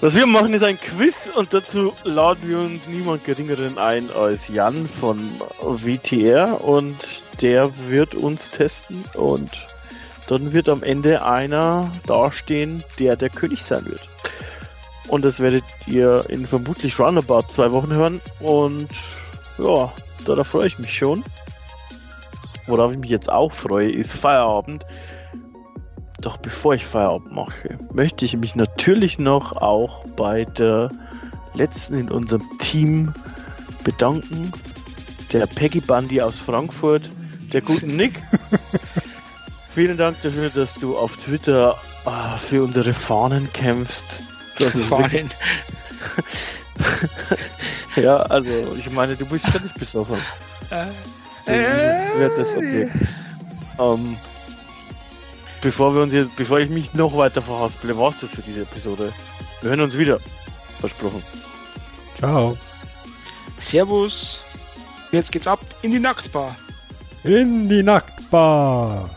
C: Was wir machen, ist ein Quiz und dazu laden wir uns niemand geringeren ein als Jan von WTR und der wird uns testen und dann wird am Ende einer dastehen, der der König sein wird. Und das werdet ihr in vermutlich roundabout zwei Wochen hören und ja, darauf freue ich mich schon. Worauf ich mich jetzt auch freue, ist Feierabend. Doch bevor ich Feierabend mache, möchte ich mich natürlich noch auch bei der letzten in unserem Team bedanken. Der Peggy Bundy aus Frankfurt, der guten Nick. Vielen Dank dafür, dass du auf Twitter ah, für unsere Fahnen kämpfst. Das ist wirklich, ja, also ich meine, du bist ja nicht besoffen.
D: Äh,
C: Das wird das okay. Ähm, bevor wir uns jetzt, bevor ich mich noch weiter verhaspele, war's das für diese Episode. Wir hören uns wieder. Versprochen.
A: Ciao.
D: Servus. Jetzt geht's ab in die Nacktbar.
A: In die Nacktbar.